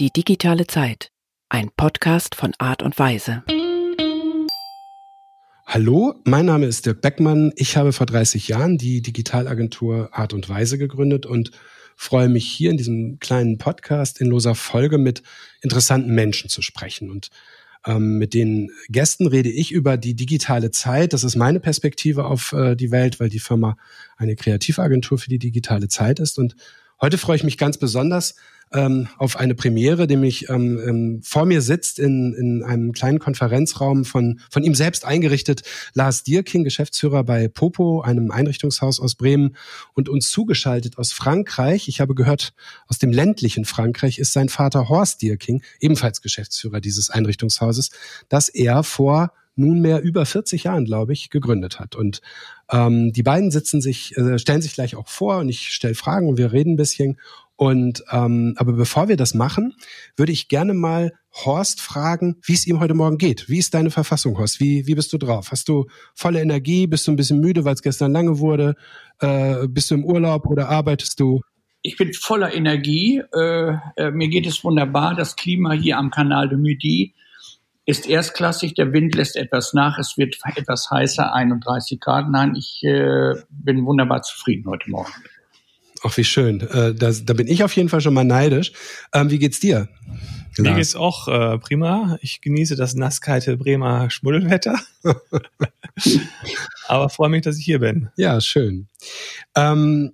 Die digitale Zeit. Ein Podcast von Art und Weise. Hallo, mein Name ist Dirk Beckmann. Ich habe vor 30 Jahren die Digitalagentur Art und Weise gegründet und freue mich hier in diesem kleinen Podcast in loser Folge mit interessanten Menschen zu sprechen. Und ähm, mit den Gästen rede ich über die digitale Zeit. Das ist meine Perspektive auf äh, die Welt, weil die Firma eine Kreativagentur für die digitale Zeit ist. Und heute freue ich mich ganz besonders ähm, auf eine Premiere, nämlich ähm, ähm, vor mir sitzt in, in einem kleinen Konferenzraum von, von ihm selbst eingerichtet Lars Dierking, Geschäftsführer bei Popo, einem Einrichtungshaus aus Bremen und uns zugeschaltet aus Frankreich. Ich habe gehört, aus dem ländlichen Frankreich ist sein Vater Horst Dierking, ebenfalls Geschäftsführer dieses Einrichtungshauses, das er vor nunmehr über 40 Jahren, glaube ich, gegründet hat. Und ähm, die beiden sitzen sich, äh, stellen sich gleich auch vor und ich stelle Fragen und wir reden ein bisschen. Und ähm, aber bevor wir das machen, würde ich gerne mal Horst fragen, wie es ihm heute Morgen geht. Wie ist deine Verfassung, Horst? Wie, wie bist du drauf? Hast du volle Energie? Bist du ein bisschen müde, weil es gestern lange wurde? Äh, bist du im Urlaub oder arbeitest du? Ich bin voller Energie. Äh, äh, mir geht es wunderbar. Das Klima hier am Kanal de Midi ist erstklassig. Der Wind lässt etwas nach. Es wird etwas heißer, 31 Grad. Nein, ich äh, bin wunderbar zufrieden heute Morgen. Ach, wie schön. Äh, da, da bin ich auf jeden Fall schon mal neidisch. Ähm, wie geht's dir? Mir geht's auch äh, prima. Ich genieße das nasskalte Bremer Schmuddelwetter. Aber freue mich, dass ich hier bin. Ja, schön. Ähm,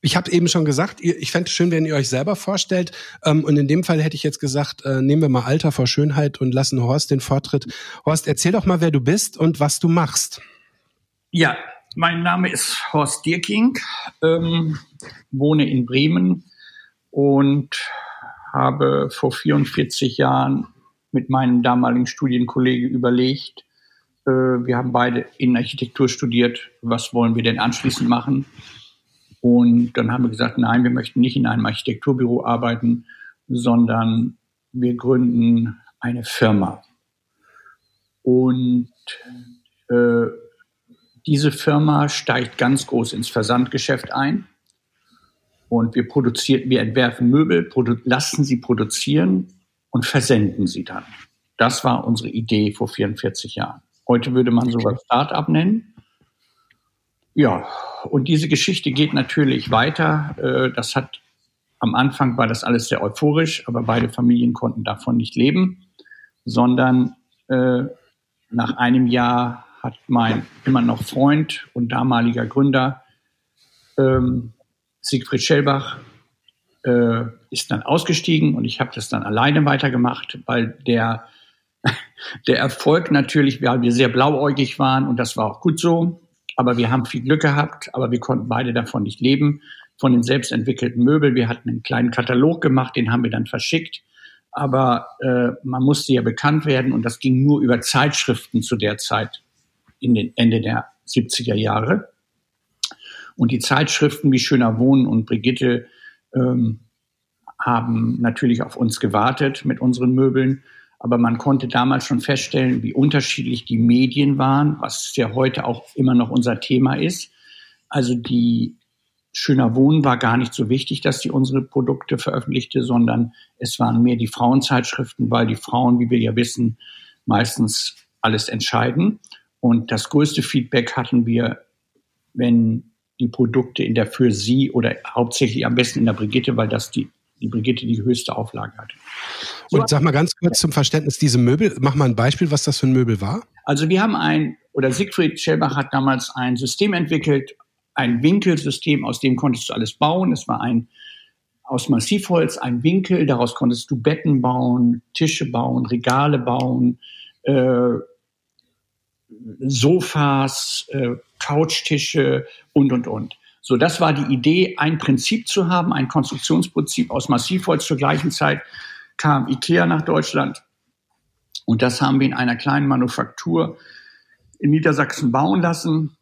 ich habe eben schon gesagt, ich fände es schön, wenn ihr euch selber vorstellt. Ähm, und in dem Fall hätte ich jetzt gesagt, äh, nehmen wir mal Alter vor Schönheit und lassen Horst den Vortritt. Horst, erzähl doch mal, wer du bist und was du machst. Ja, mein Name ist Horst Dierking, ähm, wohne in Bremen und habe vor 44 Jahren mit meinem damaligen Studienkollege überlegt, äh, wir haben beide in Architektur studiert, was wollen wir denn anschließend machen? Und dann haben wir gesagt, nein, wir möchten nicht in einem Architekturbüro arbeiten, sondern wir gründen eine Firma. Und äh, diese Firma steigt ganz groß ins Versandgeschäft ein und wir produzieren, wir entwerfen Möbel, lassen sie produzieren und versenden sie dann. Das war unsere Idee vor 44 Jahren. Heute würde man sowas Start-up nennen. Ja, und diese Geschichte geht natürlich weiter. Äh, das hat am Anfang war das alles sehr euphorisch, aber beide Familien konnten davon nicht leben, sondern äh, nach einem Jahr hat mein immer noch Freund und damaliger Gründer ähm, Siegfried Schellbach äh, ist dann ausgestiegen und ich habe das dann alleine weitergemacht, weil der, der Erfolg natürlich, weil wir sehr blauäugig waren und das war auch gut so, aber wir haben viel Glück gehabt, aber wir konnten beide davon nicht leben, von den selbstentwickelten Möbeln. Wir hatten einen kleinen Katalog gemacht, den haben wir dann verschickt. Aber äh, man musste ja bekannt werden und das ging nur über Zeitschriften zu der Zeit in den Ende der 70er Jahre. Und die Zeitschriften wie Schöner Wohnen und Brigitte ähm, haben natürlich auf uns gewartet mit unseren Möbeln. Aber man konnte damals schon feststellen, wie unterschiedlich die Medien waren, was ja heute auch immer noch unser Thema ist. Also die Schöner Wohnen war gar nicht so wichtig, dass sie unsere Produkte veröffentlichte, sondern es waren mehr die Frauenzeitschriften, weil die Frauen, wie wir ja wissen, meistens alles entscheiden. Und das größte Feedback hatten wir, wenn die Produkte in der für sie oder hauptsächlich am besten in der Brigitte, weil das die, die Brigitte die höchste Auflage hatte. Und sag mal ganz kurz zum Verständnis, diese Möbel, mach mal ein Beispiel, was das für ein Möbel war. Also wir haben ein, oder Siegfried Schellbach hat damals ein System entwickelt, ein Winkelsystem, aus dem konntest du alles bauen. Es war ein aus Massivholz ein Winkel, daraus konntest du Betten bauen, Tische bauen, Regale bauen, äh, Sofas, äh, Couchtische und, und, und. So, das war die Idee, ein Prinzip zu haben, ein Konstruktionsprinzip aus Massivholz. Zur gleichen Zeit kam IKEA nach Deutschland. Und das haben wir in einer kleinen Manufaktur in Niedersachsen bauen lassen.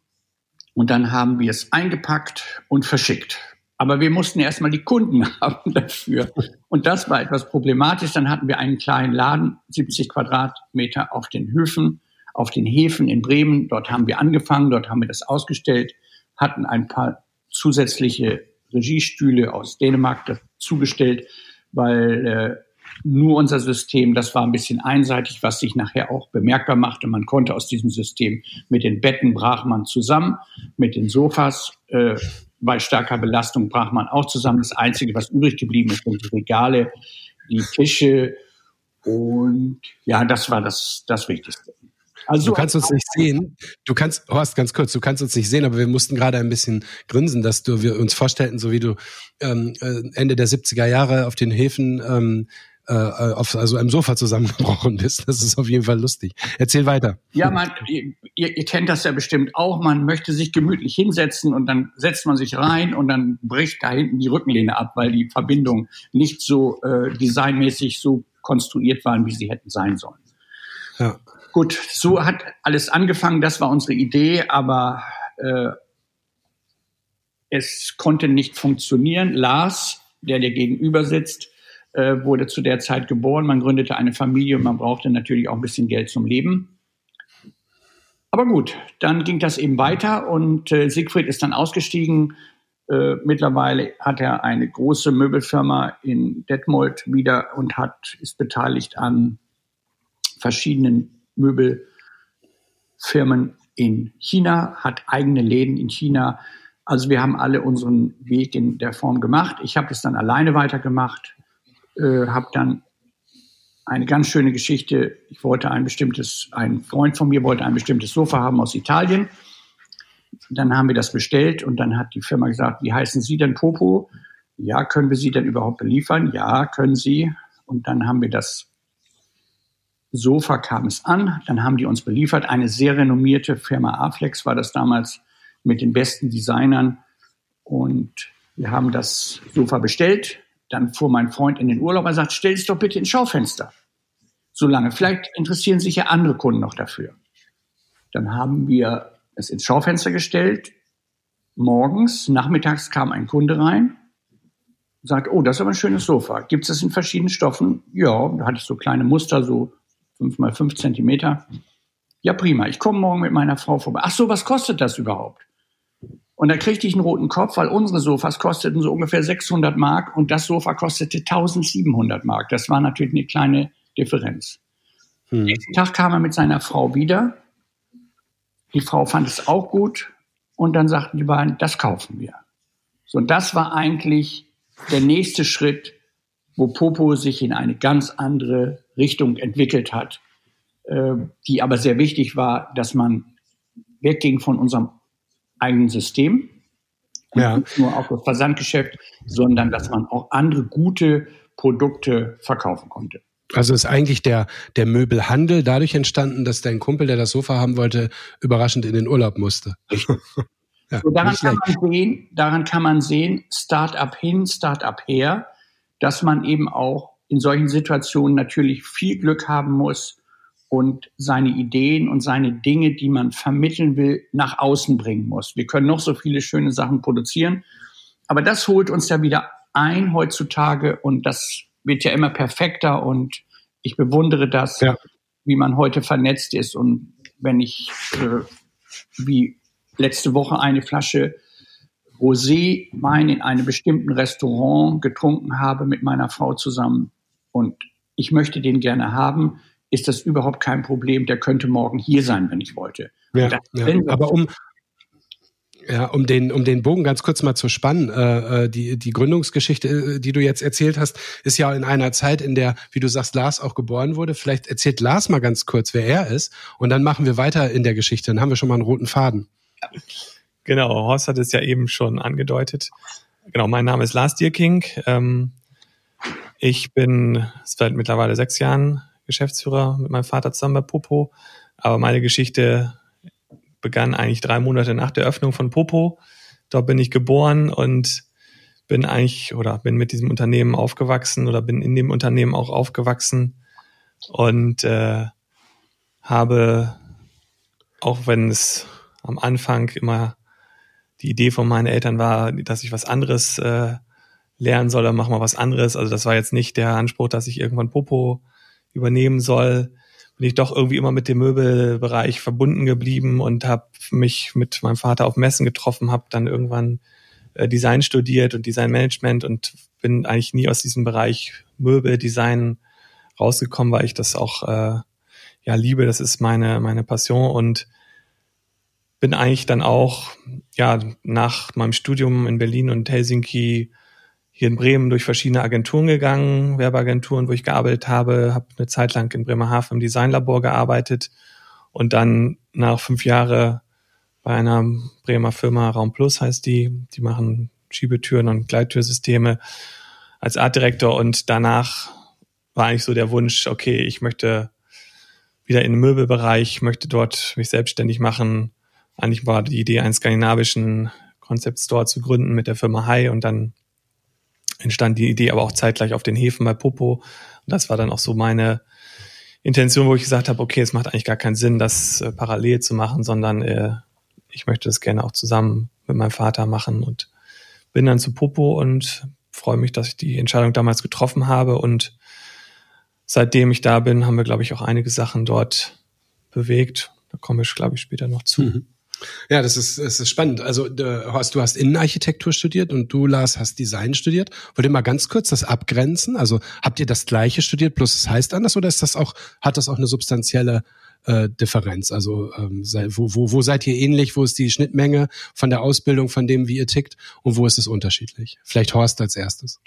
Und dann haben wir es eingepackt und verschickt. Aber wir mussten erstmal die Kunden haben dafür. Und das war etwas problematisch. Dann hatten wir einen kleinen Laden, 70 Quadratmeter auf den Höfen auf den Häfen in Bremen. Dort haben wir angefangen, dort haben wir das ausgestellt, hatten ein paar zusätzliche Regiestühle aus Dänemark dazugestellt, weil äh, nur unser System. Das war ein bisschen einseitig, was sich nachher auch bemerkbar machte. Man konnte aus diesem System mit den Betten brach man zusammen, mit den Sofas äh, bei starker Belastung brach man auch zusammen. Das Einzige, was übrig geblieben ist, sind die Regale, die Tische und ja, das war das, das Wichtigste. Also, du kannst uns nicht sehen. Du kannst, Horst, ganz kurz, du kannst uns nicht sehen, aber wir mussten gerade ein bisschen grinsen, dass du wir uns vorstellten, so wie du ähm, äh, Ende der 70er Jahre auf den Häfen ähm, äh, auf also einem Sofa zusammengebrochen bist. Das ist auf jeden Fall lustig. Erzähl weiter. Ja, man, ihr, ihr kennt das ja bestimmt auch. Man möchte sich gemütlich hinsetzen und dann setzt man sich rein und dann bricht da hinten die Rückenlehne ab, weil die Verbindung nicht so äh, designmäßig so konstruiert waren, wie sie hätten sein sollen. Ja. Gut, so hat alles angefangen. Das war unsere Idee, aber äh, es konnte nicht funktionieren. Lars, der dir gegenüber sitzt, äh, wurde zu der Zeit geboren. Man gründete eine Familie und man brauchte natürlich auch ein bisschen Geld zum Leben. Aber gut, dann ging das eben weiter und äh, Siegfried ist dann ausgestiegen. Äh, mittlerweile hat er eine große Möbelfirma in Detmold wieder und hat, ist beteiligt an verschiedenen Möbelfirmen in China, hat eigene Läden in China. Also wir haben alle unseren Weg in der Form gemacht. Ich habe es dann alleine weitergemacht, äh, habe dann eine ganz schöne Geschichte. Ich wollte ein bestimmtes, ein Freund von mir wollte ein bestimmtes Sofa haben aus Italien. Dann haben wir das bestellt und dann hat die Firma gesagt, wie heißen Sie denn Popo? Ja, können wir Sie denn überhaupt beliefern? Ja, können Sie. Und dann haben wir das Sofa kam es an, dann haben die uns beliefert. Eine sehr renommierte Firma Aflex war das damals mit den besten Designern. Und wir haben das Sofa bestellt. Dann fuhr mein Freund in den Urlaub und sagt, stell es doch bitte ins Schaufenster. So lange. Vielleicht interessieren sich ja andere Kunden noch dafür. Dann haben wir es ins Schaufenster gestellt. Morgens, nachmittags kam ein Kunde rein, sagt, oh, das ist aber ein schönes Sofa. Gibt es das in verschiedenen Stoffen? Ja, da hatte ich so kleine Muster, so fünf mal fünf Zentimeter. Ja, prima. Ich komme morgen mit meiner Frau vorbei. Ach so, was kostet das überhaupt? Und da kriegte ich einen roten Kopf, weil unsere Sofas kosteten so ungefähr 600 Mark und das Sofa kostete 1700 Mark. Das war natürlich eine kleine Differenz. Hm. Nächsten Tag kam er mit seiner Frau wieder. Die Frau fand es auch gut und dann sagten die beiden, das kaufen wir. So, und das war eigentlich der nächste Schritt, wo Popo sich in eine ganz andere Richtung entwickelt hat, äh, die aber sehr wichtig war, dass man wegging von unserem eigenen System. Ja. Nicht nur auf das Versandgeschäft, sondern dass man auch andere gute Produkte verkaufen konnte. Also ist eigentlich der, der Möbelhandel dadurch entstanden, dass dein Kumpel, der das Sofa haben wollte, überraschend in den Urlaub musste. ja, so daran, kann man sehen, daran kann man sehen, Start-up hin, Start-up her, dass man eben auch in solchen Situationen natürlich viel Glück haben muss und seine Ideen und seine Dinge, die man vermitteln will, nach außen bringen muss. Wir können noch so viele schöne Sachen produzieren, aber das holt uns ja wieder ein heutzutage und das wird ja immer perfekter und ich bewundere das, ja. wie man heute vernetzt ist und wenn ich äh, wie letzte Woche eine Flasche Rosé-Wein in einem bestimmten Restaurant getrunken habe mit meiner Frau zusammen und ich möchte den gerne haben, ist das überhaupt kein Problem. Der könnte morgen hier sein, wenn ich wollte. Ja, ja. aber um, ja, um den, um den Bogen ganz kurz mal zu spannen, äh, äh, die, die Gründungsgeschichte, äh, die du jetzt erzählt hast, ist ja in einer Zeit, in der, wie du sagst, Lars auch geboren wurde. Vielleicht erzählt Lars mal ganz kurz, wer er ist, und dann machen wir weiter in der Geschichte. Dann haben wir schon mal einen roten Faden. Genau, Horst hat es ja eben schon angedeutet. Genau, mein Name ist Lars Dierking. Ähm, ich bin seit mittlerweile sechs Jahren Geschäftsführer mit meinem Vater zusammen bei Popo. Aber meine Geschichte begann eigentlich drei Monate nach der Öffnung von Popo. Dort bin ich geboren und bin eigentlich oder bin mit diesem Unternehmen aufgewachsen oder bin in dem Unternehmen auch aufgewachsen und äh, habe, auch wenn es am Anfang immer die Idee von meinen Eltern war, dass ich was anderes äh, lernen soll, dann mach mal was anderes. Also das war jetzt nicht der Anspruch, dass ich irgendwann Popo übernehmen soll. Bin ich doch irgendwie immer mit dem Möbelbereich verbunden geblieben und habe mich mit meinem Vater auf Messen getroffen, habe dann irgendwann äh, Design studiert und Designmanagement und bin eigentlich nie aus diesem Bereich Möbeldesign rausgekommen, weil ich das auch äh, ja liebe. Das ist meine meine Passion und bin eigentlich dann auch ja nach meinem Studium in Berlin und Helsinki hier in Bremen durch verschiedene Agenturen gegangen, Werbeagenturen, wo ich gearbeitet habe, habe eine Zeit lang in Bremerhaven im Designlabor gearbeitet und dann nach fünf Jahren bei einer Bremer Firma Raum Plus heißt die, die machen Schiebetüren und Gleittürsysteme als Artdirektor und danach war eigentlich so der Wunsch, okay, ich möchte wieder in den Möbelbereich, möchte dort mich selbstständig machen. Eigentlich war die Idee, einen skandinavischen Concept Store zu gründen mit der Firma Hai und dann entstand die Idee aber auch zeitgleich auf den Häfen bei Popo. Und das war dann auch so meine Intention, wo ich gesagt habe, okay, es macht eigentlich gar keinen Sinn, das äh, parallel zu machen, sondern äh, ich möchte das gerne auch zusammen mit meinem Vater machen und bin dann zu Popo und freue mich, dass ich die Entscheidung damals getroffen habe und seitdem ich da bin, haben wir, glaube ich, auch einige Sachen dort bewegt. Da komme ich, glaube ich, später noch zu. Mhm. Ja, das ist, das ist spannend. Also, Horst, du hast Innenarchitektur studiert und du, Lars, hast Design studiert. Wollt ihr mal ganz kurz das abgrenzen? Also, habt ihr das Gleiche studiert, bloß es heißt anders oder ist das auch, hat das auch eine substanzielle äh, Differenz? Also, ähm, wo, wo, wo seid ihr ähnlich? Wo ist die Schnittmenge von der Ausbildung, von dem, wie ihr tickt? Und wo ist es unterschiedlich? Vielleicht Horst als erstes.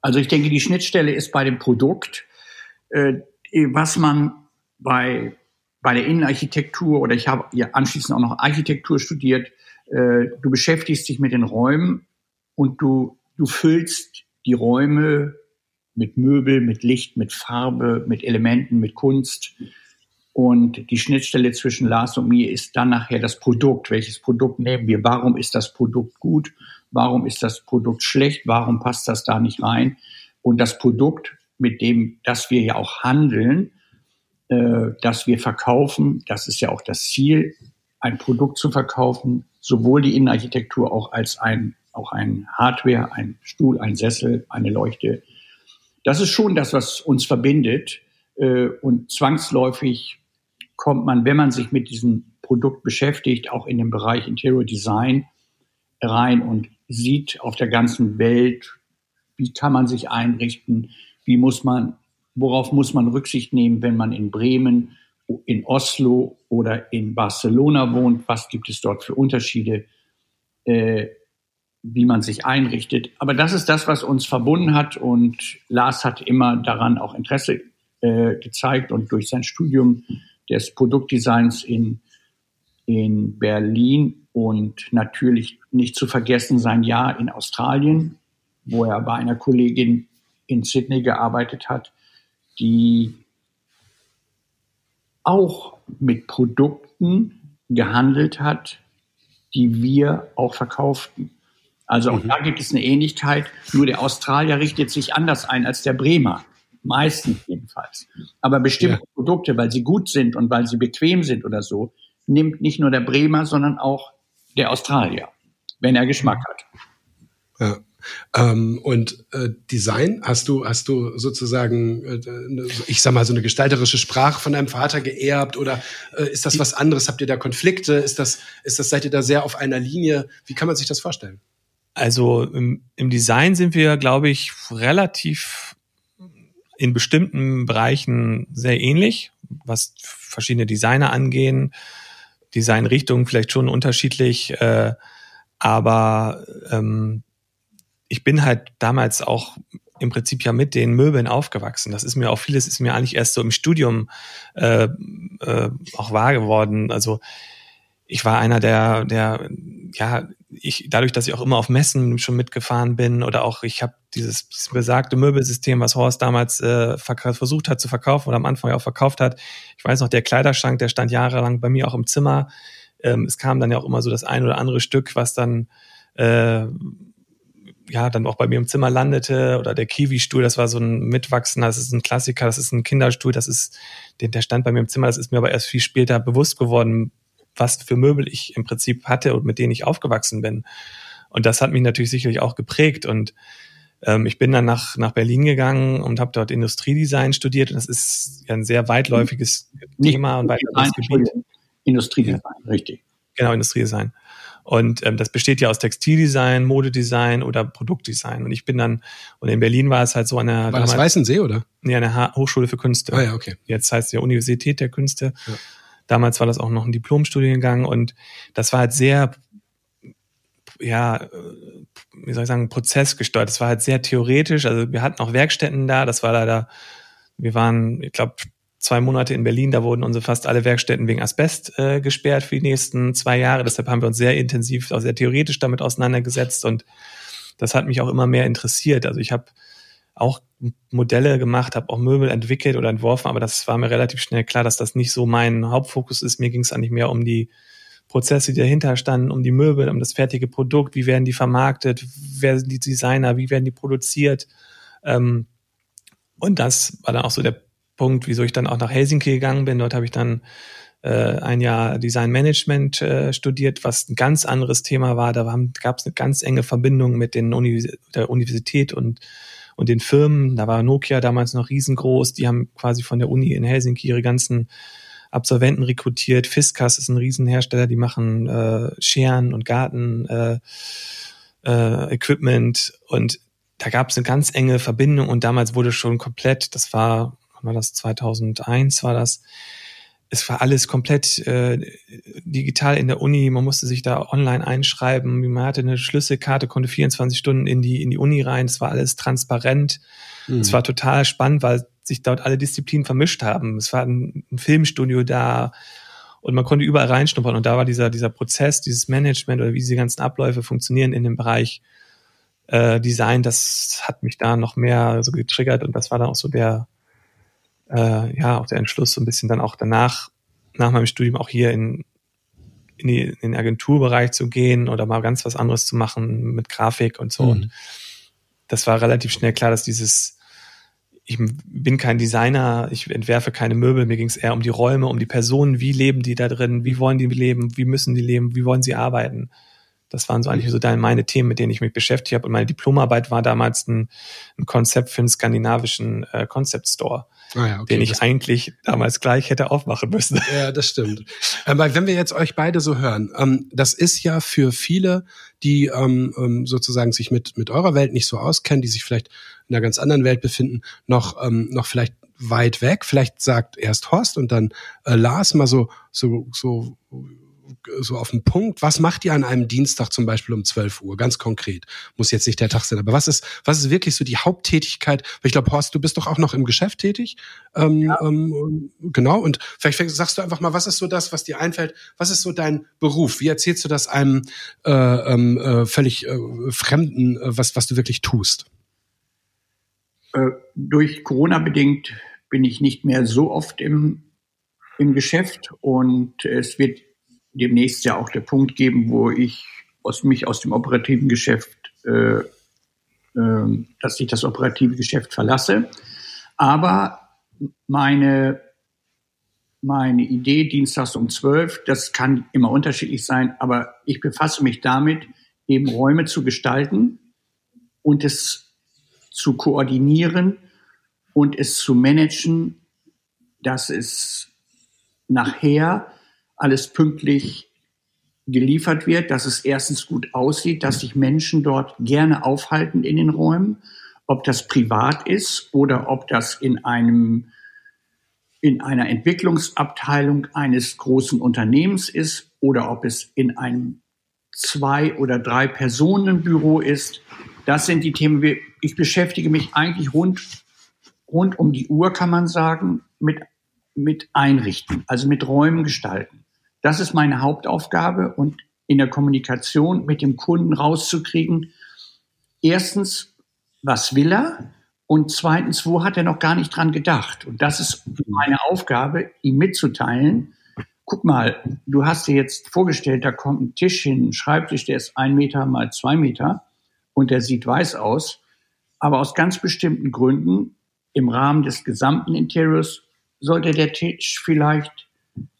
Also, ich denke, die Schnittstelle ist bei dem Produkt. Äh, was man bei bei der Innenarchitektur oder ich habe ja anschließend auch noch Architektur studiert. Äh, du beschäftigst dich mit den Räumen und du, du füllst die Räume mit Möbel, mit Licht, mit Farbe, mit Elementen, mit Kunst. Und die Schnittstelle zwischen Lars und mir ist dann nachher das Produkt. Welches Produkt nehmen wir? Warum ist das Produkt gut? Warum ist das Produkt schlecht? Warum passt das da nicht rein? Und das Produkt, mit dem, das wir ja auch handeln, äh, dass wir verkaufen, das ist ja auch das Ziel, ein Produkt zu verkaufen, sowohl die Innenarchitektur auch als ein, auch ein Hardware, ein Stuhl, ein Sessel, eine Leuchte. Das ist schon das, was uns verbindet. Äh, und zwangsläufig kommt man, wenn man sich mit diesem Produkt beschäftigt, auch in den Bereich Interior Design rein und sieht auf der ganzen Welt, wie kann man sich einrichten, wie muss man worauf muss man Rücksicht nehmen, wenn man in Bremen, in Oslo oder in Barcelona wohnt? Was gibt es dort für Unterschiede, äh, wie man sich einrichtet? Aber das ist das, was uns verbunden hat und Lars hat immer daran auch Interesse äh, gezeigt und durch sein Studium des Produktdesigns in, in Berlin und natürlich nicht zu vergessen sein Jahr in Australien, wo er bei einer Kollegin in Sydney gearbeitet hat, die auch mit Produkten gehandelt hat, die wir auch verkauften. Also auch mhm. da gibt es eine Ähnlichkeit, nur der Australier richtet sich anders ein als der Bremer. Meistens jedenfalls. Aber bestimmte ja. Produkte, weil sie gut sind und weil sie bequem sind oder so, nimmt nicht nur der Bremer, sondern auch der Australier, wenn er Geschmack hat. Ja. Ähm, und äh, Design, hast du, hast du sozusagen, äh, ich sag mal, so eine gestalterische Sprache von deinem Vater geerbt oder äh, ist das was anderes? Habt ihr da Konflikte? Ist das, ist das, seid ihr da sehr auf einer Linie? Wie kann man sich das vorstellen? Also im, im Design sind wir, glaube ich, relativ in bestimmten Bereichen sehr ähnlich, was verschiedene Designer angehen. Designrichtungen vielleicht schon unterschiedlich, äh, aber ähm, ich bin halt damals auch im Prinzip ja mit den Möbeln aufgewachsen. Das ist mir auch vieles ist mir eigentlich erst so im Studium äh, äh, auch wahr geworden. Also ich war einer der, der, ja, ich, dadurch, dass ich auch immer auf Messen schon mitgefahren bin oder auch ich habe dieses, dieses besagte Möbelsystem, was Horst damals äh, versucht hat zu verkaufen oder am Anfang auch verkauft hat. Ich weiß noch, der Kleiderschrank, der stand jahrelang bei mir auch im Zimmer. Ähm, es kam dann ja auch immer so das ein oder andere Stück, was dann äh, ja dann auch bei mir im Zimmer landete oder der Kiwi-Stuhl, das war so ein Mitwachsender, das ist ein Klassiker, das ist ein Kinderstuhl, das ist, der, stand bei mir im Zimmer, das ist mir aber erst viel später bewusst geworden, was für Möbel ich im Prinzip hatte und mit denen ich aufgewachsen bin. Und das hat mich natürlich sicherlich auch geprägt und ähm, ich bin dann nach, nach Berlin gegangen und habe dort Industriedesign studiert und das ist ja ein sehr weitläufiges Nicht Thema und weitläufiges Gebiet. Industriedesign, richtig. Genau, Industriedesign. Und ähm, das besteht ja aus Textildesign, Modedesign oder Produktdesign. Und ich bin dann, und in Berlin war es halt so an der... War das Weißensee, oder? Nee, an der Hochschule für Künste. Ah ja, okay. Jetzt heißt es ja Universität der Künste. Ja. Damals war das auch noch ein Diplomstudiengang und das war halt sehr ja, wie soll ich sagen, prozessgesteuert. Das war halt sehr theoretisch. Also wir hatten auch Werkstätten da. Das war leider, wir waren, ich glaube, zwei Monate in Berlin. Da wurden unsere fast alle Werkstätten wegen Asbest äh, gesperrt für die nächsten zwei Jahre. Deshalb haben wir uns sehr intensiv, auch sehr theoretisch damit auseinandergesetzt. Und das hat mich auch immer mehr interessiert. Also ich habe auch Modelle gemacht, habe auch Möbel entwickelt oder entworfen, aber das war mir relativ schnell klar, dass das nicht so mein Hauptfokus ist. Mir ging es eigentlich mehr um die Prozesse, die dahinter standen, um die Möbel, um das fertige Produkt, wie werden die vermarktet, wer sind die Designer, wie werden die produziert. Ähm, und das war dann auch so der Punkt, wieso ich dann auch nach Helsinki gegangen bin. Dort habe ich dann äh, ein Jahr Design Management äh, studiert, was ein ganz anderes Thema war. Da gab es eine ganz enge Verbindung mit den Univers der Universität und und den Firmen. Da war Nokia damals noch riesengroß. Die haben quasi von der Uni in Helsinki ihre ganzen Absolventen rekrutiert. Fiskas ist ein Riesenhersteller, die machen äh, Scheren und Garten äh, äh, Equipment und da gab es eine ganz enge Verbindung und damals wurde schon komplett, das war, war das 2001 war das, es war alles komplett äh, digital in der Uni. Man musste sich da online einschreiben. Man hatte eine Schlüsselkarte, konnte 24 Stunden in die in die Uni rein. Es war alles transparent. Mhm. Es war total spannend, weil sich dort alle Disziplinen vermischt haben. Es war ein, ein Filmstudio da und man konnte überall reinschnuppern. Und da war dieser, dieser Prozess, dieses Management oder wie diese ganzen Abläufe funktionieren in dem Bereich äh, Design, das hat mich da noch mehr so getriggert und das war dann auch so der, äh, ja, auch der Entschluss, so ein bisschen dann auch danach, nach meinem Studium auch hier in, in, die, in den Agenturbereich zu gehen oder mal ganz was anderes zu machen mit Grafik und so. Mhm. Und das war relativ schnell klar, dass dieses ich bin kein Designer, ich entwerfe keine Möbel, mir ging es eher um die Räume, um die Personen, wie leben die da drin, wie wollen die leben, wie müssen die leben, wie wollen sie arbeiten. Das waren so eigentlich so meine Themen, mit denen ich mich beschäftigt habe. Und meine Diplomarbeit war damals ein, ein Konzept für einen skandinavischen äh, Concept Store, ah ja, okay, den ich eigentlich damals gleich hätte aufmachen müssen. Ja, das stimmt. Aber wenn wir jetzt euch beide so hören, ähm, das ist ja für viele, die ähm, ähm, sozusagen sich mit, mit eurer Welt nicht so auskennen, die sich vielleicht in einer ganz anderen Welt befinden, noch, ähm, noch vielleicht weit weg. Vielleicht sagt erst Horst und dann äh, Lars mal so, so, so so auf den Punkt, was macht ihr an einem Dienstag zum Beispiel um 12 Uhr? Ganz konkret. Muss jetzt nicht der Tag sein, aber was ist, was ist wirklich so die Haupttätigkeit? Ich glaube, Horst, du bist doch auch noch im Geschäft tätig. Ähm, ja. ähm, genau. Und vielleicht sagst du einfach mal, was ist so das, was dir einfällt? Was ist so dein Beruf? Wie erzählst du das einem äh, ähm, äh, völlig äh, Fremden, äh, was, was du wirklich tust? Äh, durch Corona bedingt bin ich nicht mehr so oft im, im Geschäft und es wird demnächst ja auch der Punkt geben, wo ich aus, mich aus dem operativen Geschäft, äh, äh, dass ich das operative Geschäft verlasse. Aber meine, meine Idee, dienstags um 12, das kann immer unterschiedlich sein, aber ich befasse mich damit, eben Räume zu gestalten und es zu koordinieren und es zu managen, dass es nachher alles pünktlich geliefert wird, dass es erstens gut aussieht, dass sich Menschen dort gerne aufhalten in den Räumen, ob das privat ist oder ob das in einem in einer Entwicklungsabteilung eines großen Unternehmens ist oder ob es in einem zwei oder drei Personenbüro ist. Das sind die Themen. Ich beschäftige mich eigentlich rund, rund um die Uhr, kann man sagen, mit, mit Einrichten, also mit Räumen gestalten. Das ist meine Hauptaufgabe und in der Kommunikation mit dem Kunden rauszukriegen, erstens, was will er? Und zweitens, wo hat er noch gar nicht dran gedacht? Und das ist meine Aufgabe, ihm mitzuteilen. Guck mal, du hast dir jetzt vorgestellt, da kommt ein Tisch hin, ein Schreibtisch, der ist ein Meter mal zwei Meter und der sieht weiß aus. Aber aus ganz bestimmten Gründen im Rahmen des gesamten Interiors sollte der Tisch vielleicht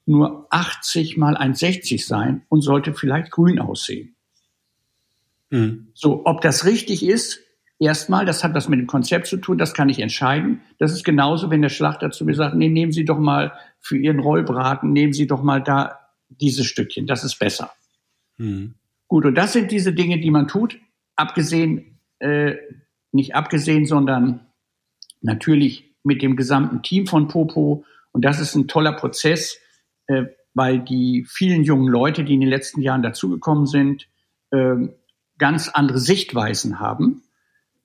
nur 80 mal 1,60 sein und sollte vielleicht grün aussehen. Mhm. So, ob das richtig ist, erstmal, das hat was mit dem Konzept zu tun, das kann ich entscheiden. Das ist genauso, wenn der Schlachter zu mir sagt, nee, nehmen Sie doch mal für Ihren Rollbraten, nehmen Sie doch mal da dieses Stückchen, das ist besser. Mhm. Gut, und das sind diese Dinge, die man tut, abgesehen, äh, nicht abgesehen, sondern natürlich mit dem gesamten Team von Popo. Und das ist ein toller Prozess, äh, weil die vielen jungen Leute, die in den letzten Jahren dazugekommen sind, äh, ganz andere Sichtweisen haben.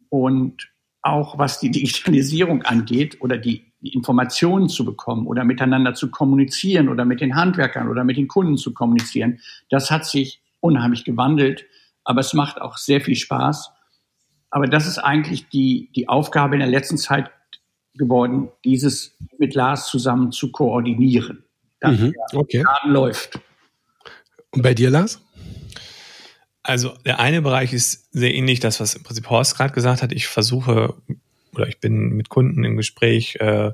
Und auch was die Digitalisierung angeht oder die, die Informationen zu bekommen oder miteinander zu kommunizieren oder mit den Handwerkern oder mit den Kunden zu kommunizieren, das hat sich unheimlich gewandelt. Aber es macht auch sehr viel Spaß. Aber das ist eigentlich die, die Aufgabe in der letzten Zeit geworden, dieses mit Lars zusammen zu koordinieren. Dass Mhm, okay. der Laden läuft. Und bei dir, Lars? Also der eine Bereich ist sehr ähnlich, das, was im Prinzip Horst gerade gesagt hat. Ich versuche oder ich bin mit Kunden im Gespräch, äh,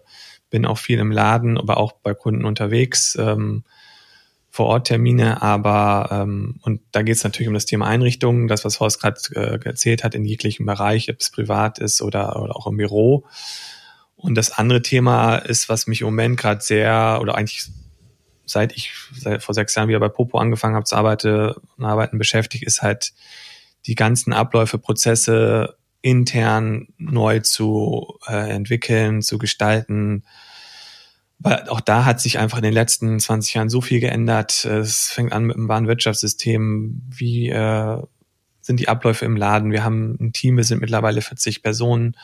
bin auch viel im Laden, aber auch bei Kunden unterwegs, ähm, vor Ort Termine, aber ähm, und da geht es natürlich um das Thema Einrichtungen, das, was Horst gerade äh, erzählt hat, in jeglichem Bereich, ob es privat ist oder, oder auch im Büro. Und das andere Thema ist, was mich im Moment gerade sehr oder eigentlich seit ich seit vor sechs Jahren wieder bei Popo angefangen habe zu arbeiten, arbeiten beschäftigt, ist halt die ganzen Abläufe, Prozesse intern neu zu äh, entwickeln, zu gestalten. Weil auch da hat sich einfach in den letzten 20 Jahren so viel geändert. Es fängt an mit dem Warenwirtschaftssystem. Wie äh, sind die Abläufe im Laden? Wir haben ein Team, wir sind mittlerweile 40 Personen.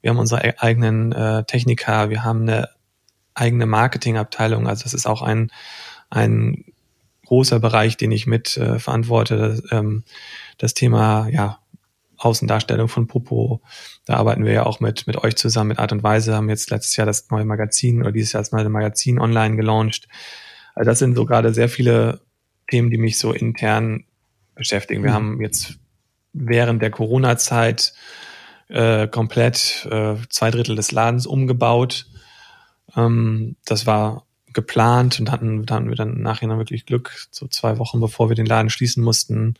Wir haben unsere eigenen äh, Techniker, wir haben eine eigene Marketingabteilung. Also das ist auch ein, ein großer Bereich, den ich mit äh, verantworte. Das, ähm, das Thema ja, Außendarstellung von Popo. Da arbeiten wir ja auch mit, mit euch zusammen mit Art und Weise, haben jetzt letztes Jahr das neue Magazin oder dieses Jahr das neue Magazin online gelauncht. Also das sind so gerade sehr viele Themen, die mich so intern beschäftigen. Wir Mhm. haben jetzt während der Corona-Zeit äh, komplett äh, zwei Drittel des Ladens umgebaut. Ähm, das war geplant und hatten, da hatten wir dann im Nachhinein wirklich Glück. So zwei Wochen bevor wir den Laden schließen mussten,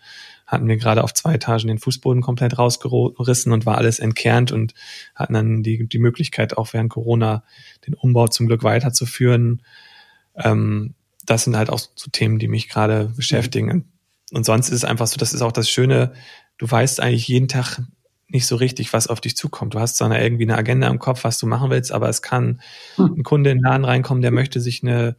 hatten wir gerade auf zwei Etagen den Fußboden komplett rausgerissen und war alles entkernt und hatten dann die, die Möglichkeit, auch während Corona den Umbau zum Glück weiterzuführen. Ähm, das sind halt auch so Themen, die mich gerade beschäftigen. Und sonst ist es einfach so, das ist auch das Schöne, du weißt eigentlich jeden Tag nicht so richtig, was auf dich zukommt. Du hast zwar eine, irgendwie eine Agenda im Kopf, was du machen willst, aber es kann Hm. ein Kunde in den Laden reinkommen, der möchte sich eine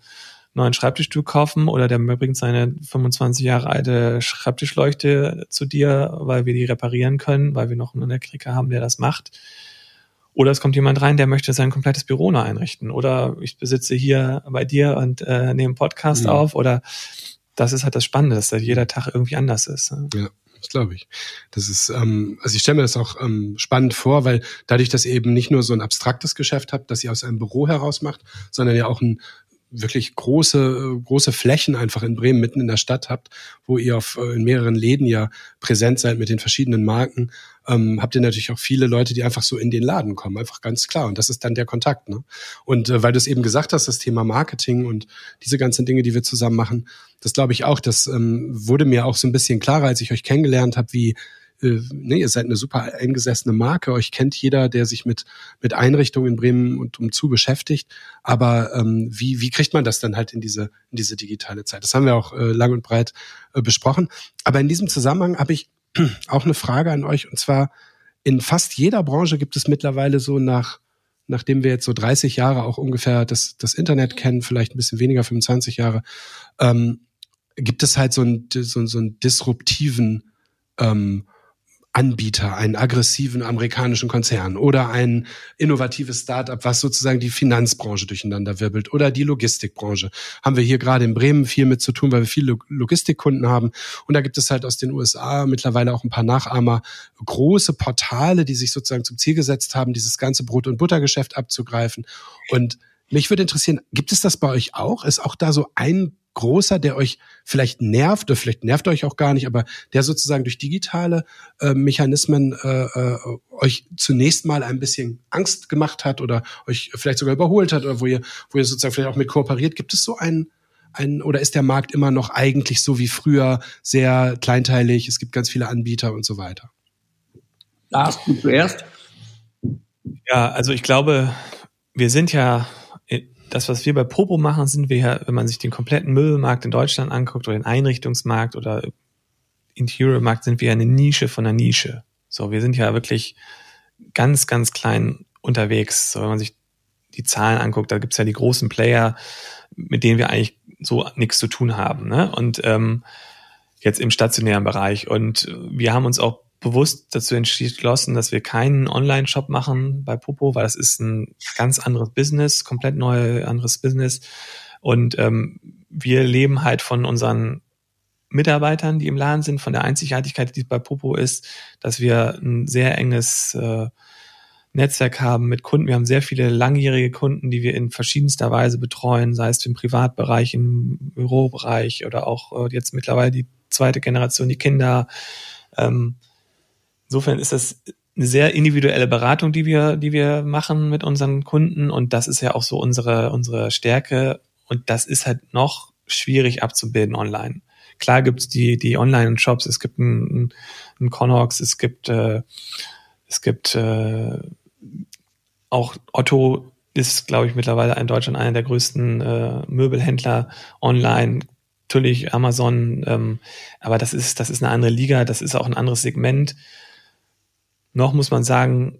neuen Schreibtischstuhl kaufen oder der bringt seine 25 Jahre alte Schreibtischleuchte zu dir, weil wir die reparieren können, weil wir noch einen Elektriker haben, der das macht. Oder es kommt jemand rein, der möchte sein komplettes Büro neu einrichten. Oder ich besitze hier bei dir und äh, nehme einen Podcast Mhm. auf. Oder das ist halt das Spannende, dass da jeder Tag irgendwie anders ist. ne? Ja, das glaube ich. Das ist, ähm, also ich stelle mir das auch ähm, spannend vor, weil dadurch, dass ihr eben nicht nur so ein abstraktes Geschäft habt, das ihr aus einem Büro heraus macht, sondern ja auch ein wirklich große, große Flächen einfach in Bremen mitten in der Stadt habt, wo ihr auf, äh, in mehreren Läden ja präsent seid mit den verschiedenen Marken, ähm, habt ihr natürlich auch viele Leute, die einfach so in den Laden kommen, einfach ganz klar. Und das ist dann der Kontakt. Ne? Und äh, weil du es eben gesagt hast, das Thema Marketing und diese ganzen Dinge, die wir zusammen machen, das glaube ich auch, das ähm, wurde mir auch so ein bisschen klarer, als ich euch kennengelernt habe, wie äh, ne, ihr seid eine super eingesessene Marke, euch kennt jeder, der sich mit mit Einrichtungen in Bremen und umzu beschäftigt. Aber ähm, wie wie kriegt man das dann halt in diese in diese digitale Zeit? Das haben wir auch äh, lang und breit äh, besprochen. Aber in diesem Zusammenhang habe ich auch eine Frage an euch und zwar in fast jeder Branche gibt es mittlerweile so nach nachdem wir jetzt so 30 Jahre auch ungefähr das, das Internet kennen, vielleicht ein bisschen weniger, 25 Jahre, ähm, gibt es halt so einen, so, so einen disruptiven ähm, Anbieter, einen aggressiven amerikanischen Konzern oder ein innovatives Startup, was sozusagen die Finanzbranche durcheinander wirbelt oder die Logistikbranche. Haben wir hier gerade in Bremen viel mit zu tun, weil wir viele Logistikkunden haben. Und da gibt es halt aus den USA mittlerweile auch ein paar Nachahmer, große Portale, die sich sozusagen zum Ziel gesetzt haben, dieses ganze Brot- und Buttergeschäft abzugreifen. Und mich würde interessieren, gibt es das bei euch auch? Ist auch da so ein großer, der euch vielleicht nervt, oder vielleicht nervt euch auch gar nicht, aber der sozusagen durch digitale äh, Mechanismen äh, äh, euch zunächst mal ein bisschen Angst gemacht hat oder euch vielleicht sogar überholt hat oder wo ihr, wo ihr sozusagen vielleicht auch mit kooperiert. Gibt es so einen, einen oder ist der Markt immer noch eigentlich so wie früher sehr kleinteilig? Es gibt ganz viele Anbieter und so weiter. Lars, du zuerst. Ja, also ich glaube, wir sind ja das, was wir bei Popo machen, sind wir wenn man sich den kompletten Möbelmarkt in Deutschland anguckt oder den Einrichtungsmarkt oder Interior-Markt sind wir eine Nische von einer Nische. So, wir sind ja wirklich ganz, ganz klein unterwegs. So, wenn man sich die Zahlen anguckt, da gibt's ja die großen Player, mit denen wir eigentlich so nichts zu tun haben. Ne? Und ähm, jetzt im stationären Bereich. Und wir haben uns auch bewusst dazu entschlossen, dass wir keinen Online-Shop machen bei Popo, weil das ist ein ganz anderes Business, komplett neu anderes Business. Und ähm, wir leben halt von unseren Mitarbeitern, die im Laden sind, von der Einzigartigkeit, die bei Popo ist, dass wir ein sehr enges äh, Netzwerk haben mit Kunden. Wir haben sehr viele langjährige Kunden, die wir in verschiedenster Weise betreuen, sei es im Privatbereich, im Bürobereich oder auch äh, jetzt mittlerweile die zweite Generation, die Kinder. Ähm, insofern ist das eine sehr individuelle Beratung, die wir, die wir machen mit unseren Kunden und das ist ja auch so unsere, unsere Stärke und das ist halt noch schwierig abzubilden online. Klar gibt's die, die Online-Shops, es gibt einen, einen Connox, es gibt, äh, es gibt äh, auch Otto ist, glaube ich, mittlerweile in Deutschland einer der größten äh, Möbelhändler online. Natürlich Amazon, ähm, aber das ist, das ist eine andere Liga, das ist auch ein anderes Segment. Noch muss man sagen,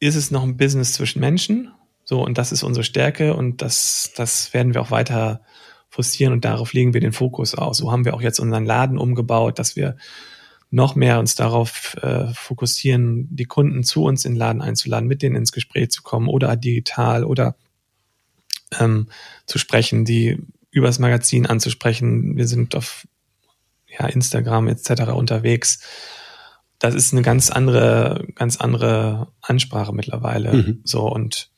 ist es noch ein Business zwischen Menschen. So, und das ist unsere Stärke und das, das werden wir auch weiter forcieren und darauf legen wir den Fokus aus. So haben wir auch jetzt unseren Laden umgebaut, dass wir noch mehr uns darauf äh, fokussieren, die Kunden zu uns in den Laden einzuladen, mit denen ins Gespräch zu kommen oder digital oder ähm, zu sprechen, die übers Magazin anzusprechen. Wir sind auf ja, Instagram etc. unterwegs. Das ist eine ganz andere, ganz andere Ansprache mittlerweile. Mhm. So und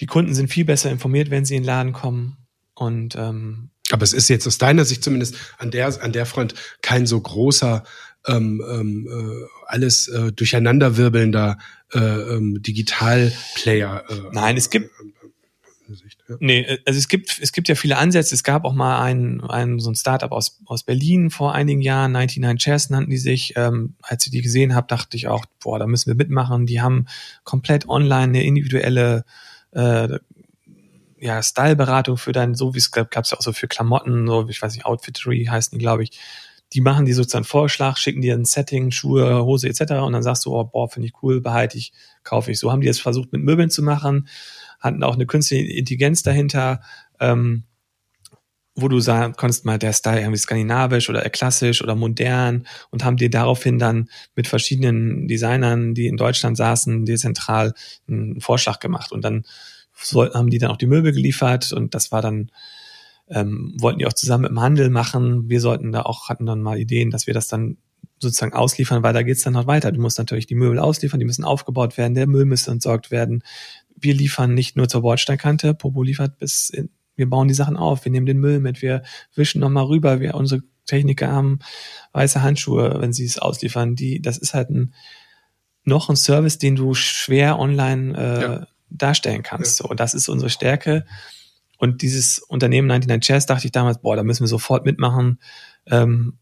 die Kunden sind viel besser informiert, wenn sie in den Laden kommen. Und ähm, aber es ist jetzt aus deiner Sicht zumindest an der, an der Front kein so großer, ähm, ähm, äh, alles äh, durcheinanderwirbelnder äh, ähm, Digitalplayer. Äh, Nein, es gibt. Nee, äh, also es gibt, es gibt ja viele Ansätze. Es gab auch mal ein, ein so ein Startup aus, aus Berlin vor einigen Jahren, 99 Chairs nannten die sich. Ähm, als ich die gesehen habe, dachte ich auch, boah, da müssen wir mitmachen. Die haben komplett online eine individuelle äh, ja, Styleberatung für dein, so wie es gab es ja auch so für Klamotten, so, ich weiß nicht, Outfittery heißen die, glaube ich. Die machen die sozusagen Vorschlag, schicken dir ein Setting, Schuhe, Hose etc. Und dann sagst du, oh, boah, finde ich cool, behalte ich, kaufe ich. So haben die es versucht mit Möbeln zu machen, hatten auch eine künstliche Intelligenz dahinter, ähm, wo du sagen konntest mal der Style irgendwie skandinavisch oder klassisch oder modern und haben dir daraufhin dann mit verschiedenen Designern, die in Deutschland saßen, dezentral einen Vorschlag gemacht und dann so haben die dann auch die Möbel geliefert und das war dann, ähm, wollten die auch zusammen im Handel machen. Wir sollten da auch, hatten dann mal Ideen, dass wir das dann sozusagen ausliefern, weil da geht's dann noch weiter. Du musst natürlich die Möbel ausliefern, die müssen aufgebaut werden, der Müll müsste entsorgt werden. Wir liefern nicht nur zur Bordsteinkante, Popo liefert bis in, wir bauen die Sachen auf, wir nehmen den Müll mit, wir wischen nochmal rüber, wir, unsere Techniker haben weiße Handschuhe, wenn sie es ausliefern. Die, das ist halt ein, noch ein Service, den du schwer online äh, ja darstellen kannst. Ja. So, das ist unsere Stärke. Und dieses Unternehmen 99 Chairs dachte ich damals, boah, da müssen wir sofort mitmachen. Ähm,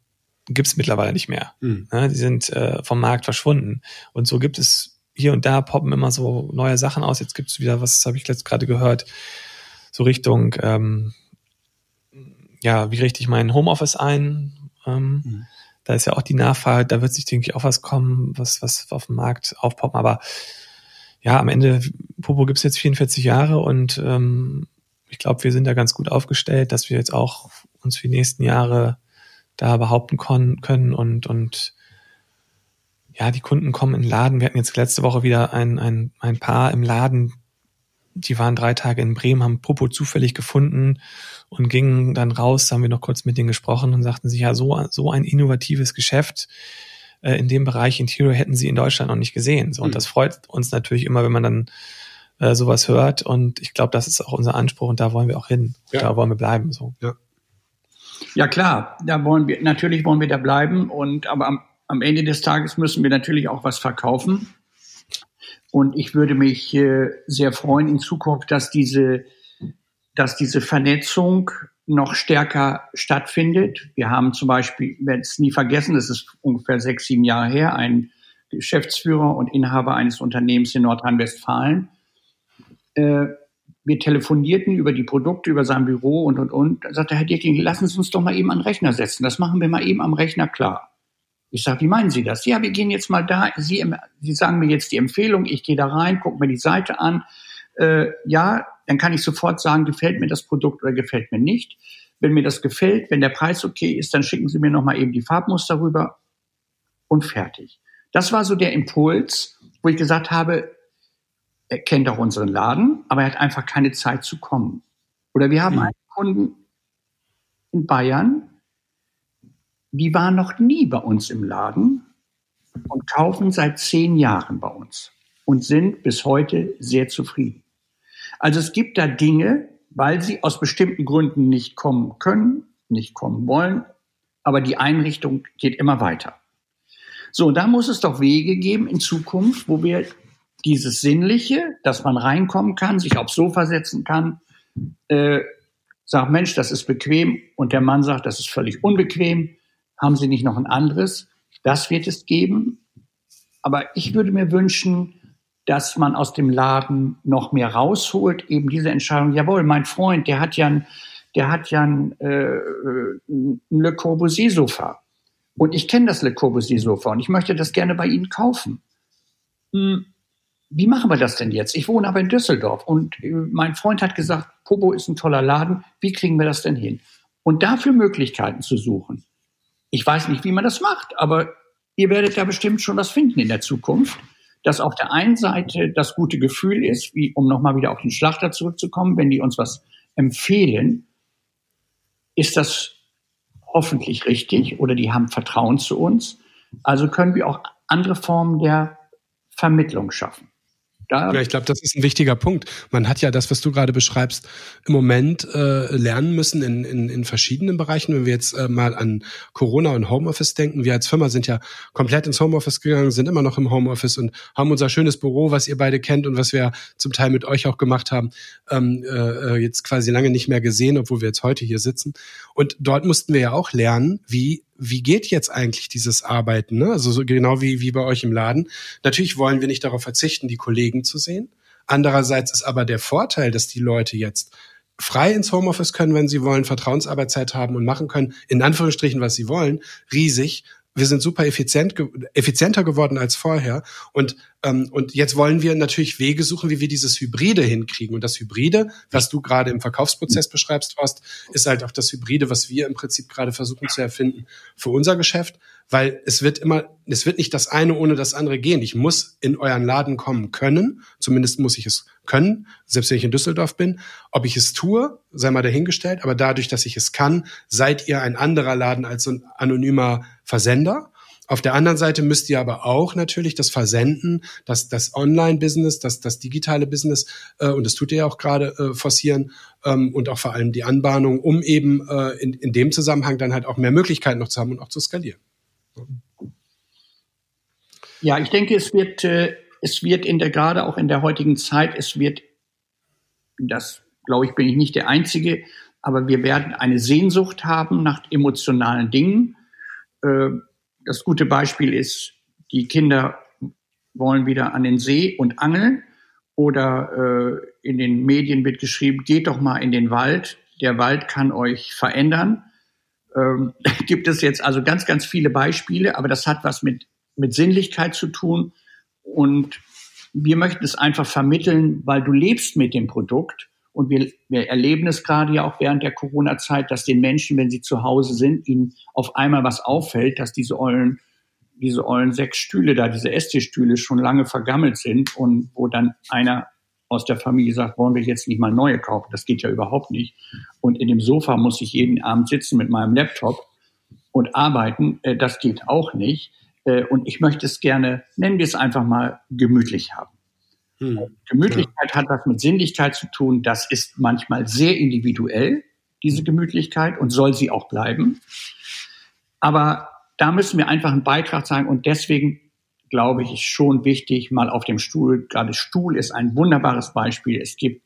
gibt es mittlerweile nicht mehr. Mhm. Ja, die sind äh, vom Markt verschwunden. Und so gibt es hier und da poppen immer so neue Sachen aus. Jetzt gibt es wieder, was habe ich letzt gerade gehört, so Richtung, ähm, ja, wie richte ich mein Homeoffice ein? Ähm, mhm. Da ist ja auch die Nachfrage, da wird sich, denke ich, auch was kommen, was, was auf dem Markt aufpoppen. Aber ja, am Ende, Popo gibt's jetzt 44 Jahre und ähm, ich glaube, wir sind da ganz gut aufgestellt, dass wir jetzt auch uns für die nächsten Jahre da behaupten können und, und ja, die Kunden kommen in den Laden. Wir hatten jetzt letzte Woche wieder ein, ein, ein Paar im Laden, die waren drei Tage in Bremen, haben Popo zufällig gefunden und gingen dann raus, haben wir noch kurz mit denen gesprochen und sagten sich, ja, so, so ein innovatives Geschäft, äh, in dem Bereich Interior hätten sie in Deutschland noch nicht gesehen. So, und mhm. das freut uns natürlich immer, wenn man dann äh, sowas hört. Und ich glaube, das ist auch unser Anspruch und da wollen wir auch hin. Ja. Da wollen wir bleiben. So. Ja. ja, klar, da wollen wir, natürlich wollen wir da bleiben und aber am, am Ende des Tages müssen wir natürlich auch was verkaufen. Und ich würde mich äh, sehr freuen in Zukunft, dass diese, dass diese Vernetzung noch stärker stattfindet. Wir haben zum Beispiel, wir werden es nie vergessen, das ist ungefähr sechs, sieben Jahre her, ein Geschäftsführer und Inhaber eines Unternehmens in Nordrhein-Westfalen, äh, wir telefonierten über die Produkte, über sein Büro und, und, und. Da sagte Herr Dicking, lassen Sie uns doch mal eben an den Rechner setzen. Das machen wir mal eben am Rechner klar. Ich sage, wie meinen Sie das? Ja, wir gehen jetzt mal da. Sie, Sie sagen mir jetzt die Empfehlung. Ich gehe da rein, gucke mir die Seite an. Äh, ja, dann kann ich sofort sagen, gefällt mir das Produkt oder gefällt mir nicht. Wenn mir das gefällt, wenn der Preis okay ist, dann schicken Sie mir noch mal eben die Farbmuster rüber und fertig. Das war so der Impuls, wo ich gesagt habe, er kennt auch unseren Laden, aber er hat einfach keine Zeit zu kommen. Oder wir haben mhm. einen Kunden in Bayern, die war noch nie bei uns im Laden und kaufen seit zehn Jahren bei uns und sind bis heute sehr zufrieden. Also es gibt da Dinge, weil sie aus bestimmten Gründen nicht kommen können, nicht kommen wollen, aber die Einrichtung geht immer weiter. So, da muss es doch Wege geben in Zukunft, wo wir dieses Sinnliche, dass man reinkommen kann, sich aufs Sofa setzen kann, äh, sagt, Mensch, das ist bequem und der Mann sagt, das ist völlig unbequem, haben Sie nicht noch ein anderes? Das wird es geben. Aber ich würde mir wünschen, dass man aus dem Laden noch mehr rausholt, eben diese Entscheidung, jawohl, mein Freund, der hat ja ein, der hat ja ein, äh, ein Le Corbusier-Sofa. Und ich kenne das Le Corbusier-Sofa und ich möchte das gerne bei Ihnen kaufen. Hm wie machen wir das denn jetzt? Ich wohne aber in Düsseldorf und äh, mein Freund hat gesagt, Pobo ist ein toller Laden. Wie kriegen wir das denn hin? Und dafür Möglichkeiten zu suchen. Ich weiß nicht, wie man das macht, aber ihr werdet da bestimmt schon was finden in der Zukunft, dass auf der einen Seite das gute Gefühl ist, wie, um nochmal wieder auf den Schlachter zurückzukommen, wenn die uns was empfehlen, ist das hoffentlich richtig oder die haben Vertrauen zu uns. Also können wir auch andere Formen der Vermittlung schaffen. Da ja, ich glaube, das ist ein wichtiger Punkt. Man hat ja das, was du gerade beschreibst, im Moment äh, lernen müssen in, in, in verschiedenen Bereichen. Wenn wir jetzt äh, mal an Corona und Homeoffice denken, wir als Firma sind ja komplett ins Homeoffice gegangen, sind immer noch im Homeoffice und haben unser schönes Büro, was ihr beide kennt und was wir zum Teil mit euch auch gemacht haben, ähm, äh, jetzt quasi lange nicht mehr gesehen, obwohl wir jetzt heute hier sitzen. Und dort mussten wir ja auch lernen, wie wie geht jetzt eigentlich dieses Arbeiten? Ne? Also so genau wie, wie bei euch im Laden. Natürlich wollen wir nicht darauf verzichten, die Kollegen zu sehen. Andererseits ist aber der Vorteil, dass die Leute jetzt frei ins Homeoffice können, wenn sie wollen, Vertrauensarbeitszeit haben und machen können, in Anführungsstrichen, was sie wollen, riesig wir sind super effizient, effizienter geworden als vorher. Und, ähm, und jetzt wollen wir natürlich Wege suchen, wie wir dieses Hybride hinkriegen. Und das Hybride, was du gerade im Verkaufsprozess beschreibst, Horst, ist halt auch das Hybride, was wir im Prinzip gerade versuchen zu erfinden für unser Geschäft. Weil es wird immer, es wird nicht das eine ohne das andere gehen. Ich muss in euren Laden kommen können. Zumindest muss ich es können, selbst wenn ich in Düsseldorf bin. Ob ich es tue, sei mal dahingestellt. Aber dadurch, dass ich es kann, seid ihr ein anderer Laden als so ein anonymer Versender. Auf der anderen Seite müsst ihr aber auch natürlich das Versenden, das, das Online-Business, das, das digitale Business, äh, und das tut ihr ja auch gerade, äh, forcieren ähm, und auch vor allem die Anbahnung, um eben äh, in, in dem Zusammenhang dann halt auch mehr Möglichkeiten noch zu haben und auch zu skalieren. Ja, ich denke, es wird, äh, es wird in der, gerade auch in der heutigen Zeit, es wird, das glaube ich, bin ich nicht der Einzige, aber wir werden eine Sehnsucht haben nach emotionalen Dingen das gute Beispiel ist, die Kinder wollen wieder an den See und angeln oder äh, in den Medien wird geschrieben, geht doch mal in den Wald, der Wald kann euch verändern. Ähm, gibt es jetzt also ganz, ganz viele Beispiele, aber das hat was mit, mit Sinnlichkeit zu tun. Und wir möchten es einfach vermitteln, weil du lebst mit dem Produkt und wir, wir erleben es gerade ja auch während der Corona-Zeit, dass den Menschen, wenn sie zu Hause sind, ihnen auf einmal was auffällt, dass diese ollen, diese ollen sechs Stühle da, diese Esstischstühle schon lange vergammelt sind und wo dann einer aus der Familie sagt, wollen wir jetzt nicht mal neue kaufen? Das geht ja überhaupt nicht. Und in dem Sofa muss ich jeden Abend sitzen mit meinem Laptop und arbeiten. Äh, das geht auch nicht. Äh, und ich möchte es gerne, nennen wir es einfach mal, gemütlich haben. Hm. Gemütlichkeit ja. hat was mit Sinnlichkeit zu tun. Das ist manchmal sehr individuell, diese Gemütlichkeit, und soll sie auch bleiben. Aber da müssen wir einfach einen Beitrag zeigen und deswegen glaube ich, ist schon wichtig, mal auf dem Stuhl, gerade Stuhl ist ein wunderbares Beispiel. Es gibt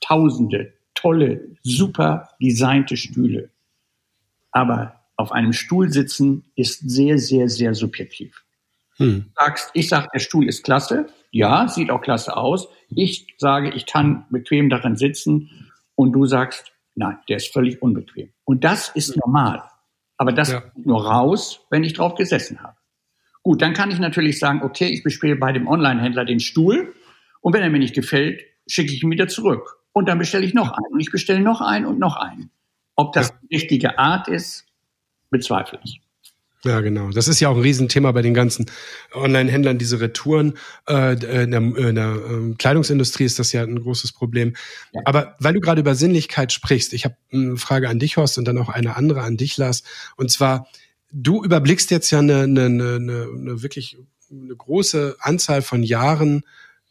tausende tolle, super designte Stühle. Aber auf einem Stuhl sitzen ist sehr, sehr, sehr subjektiv. Hm. Sagst, ich sage, der Stuhl ist klasse. Ja, sieht auch klasse aus. Ich sage, ich kann bequem darin sitzen. Und du sagst, nein, der ist völlig unbequem. Und das ist normal. Aber das ja. nur raus, wenn ich drauf gesessen habe. Gut, dann kann ich natürlich sagen, okay, ich bespiele bei dem Online-Händler den Stuhl. Und wenn er mir nicht gefällt, schicke ich ihn wieder zurück. Und dann bestelle ich noch einen. Und ich bestelle noch einen und noch einen. Ob das ja. die richtige Art ist, bezweifle ich. Ja, genau. Das ist ja auch ein Riesenthema bei den ganzen Online-Händlern, diese Retouren. Äh, in der, in der äh, Kleidungsindustrie ist das ja ein großes Problem. Ja. Aber weil du gerade über Sinnlichkeit sprichst, ich habe eine Frage an dich, Horst, und dann auch eine andere an dich, Lars. Und zwar, du überblickst jetzt ja eine, eine, eine, eine wirklich eine große Anzahl von Jahren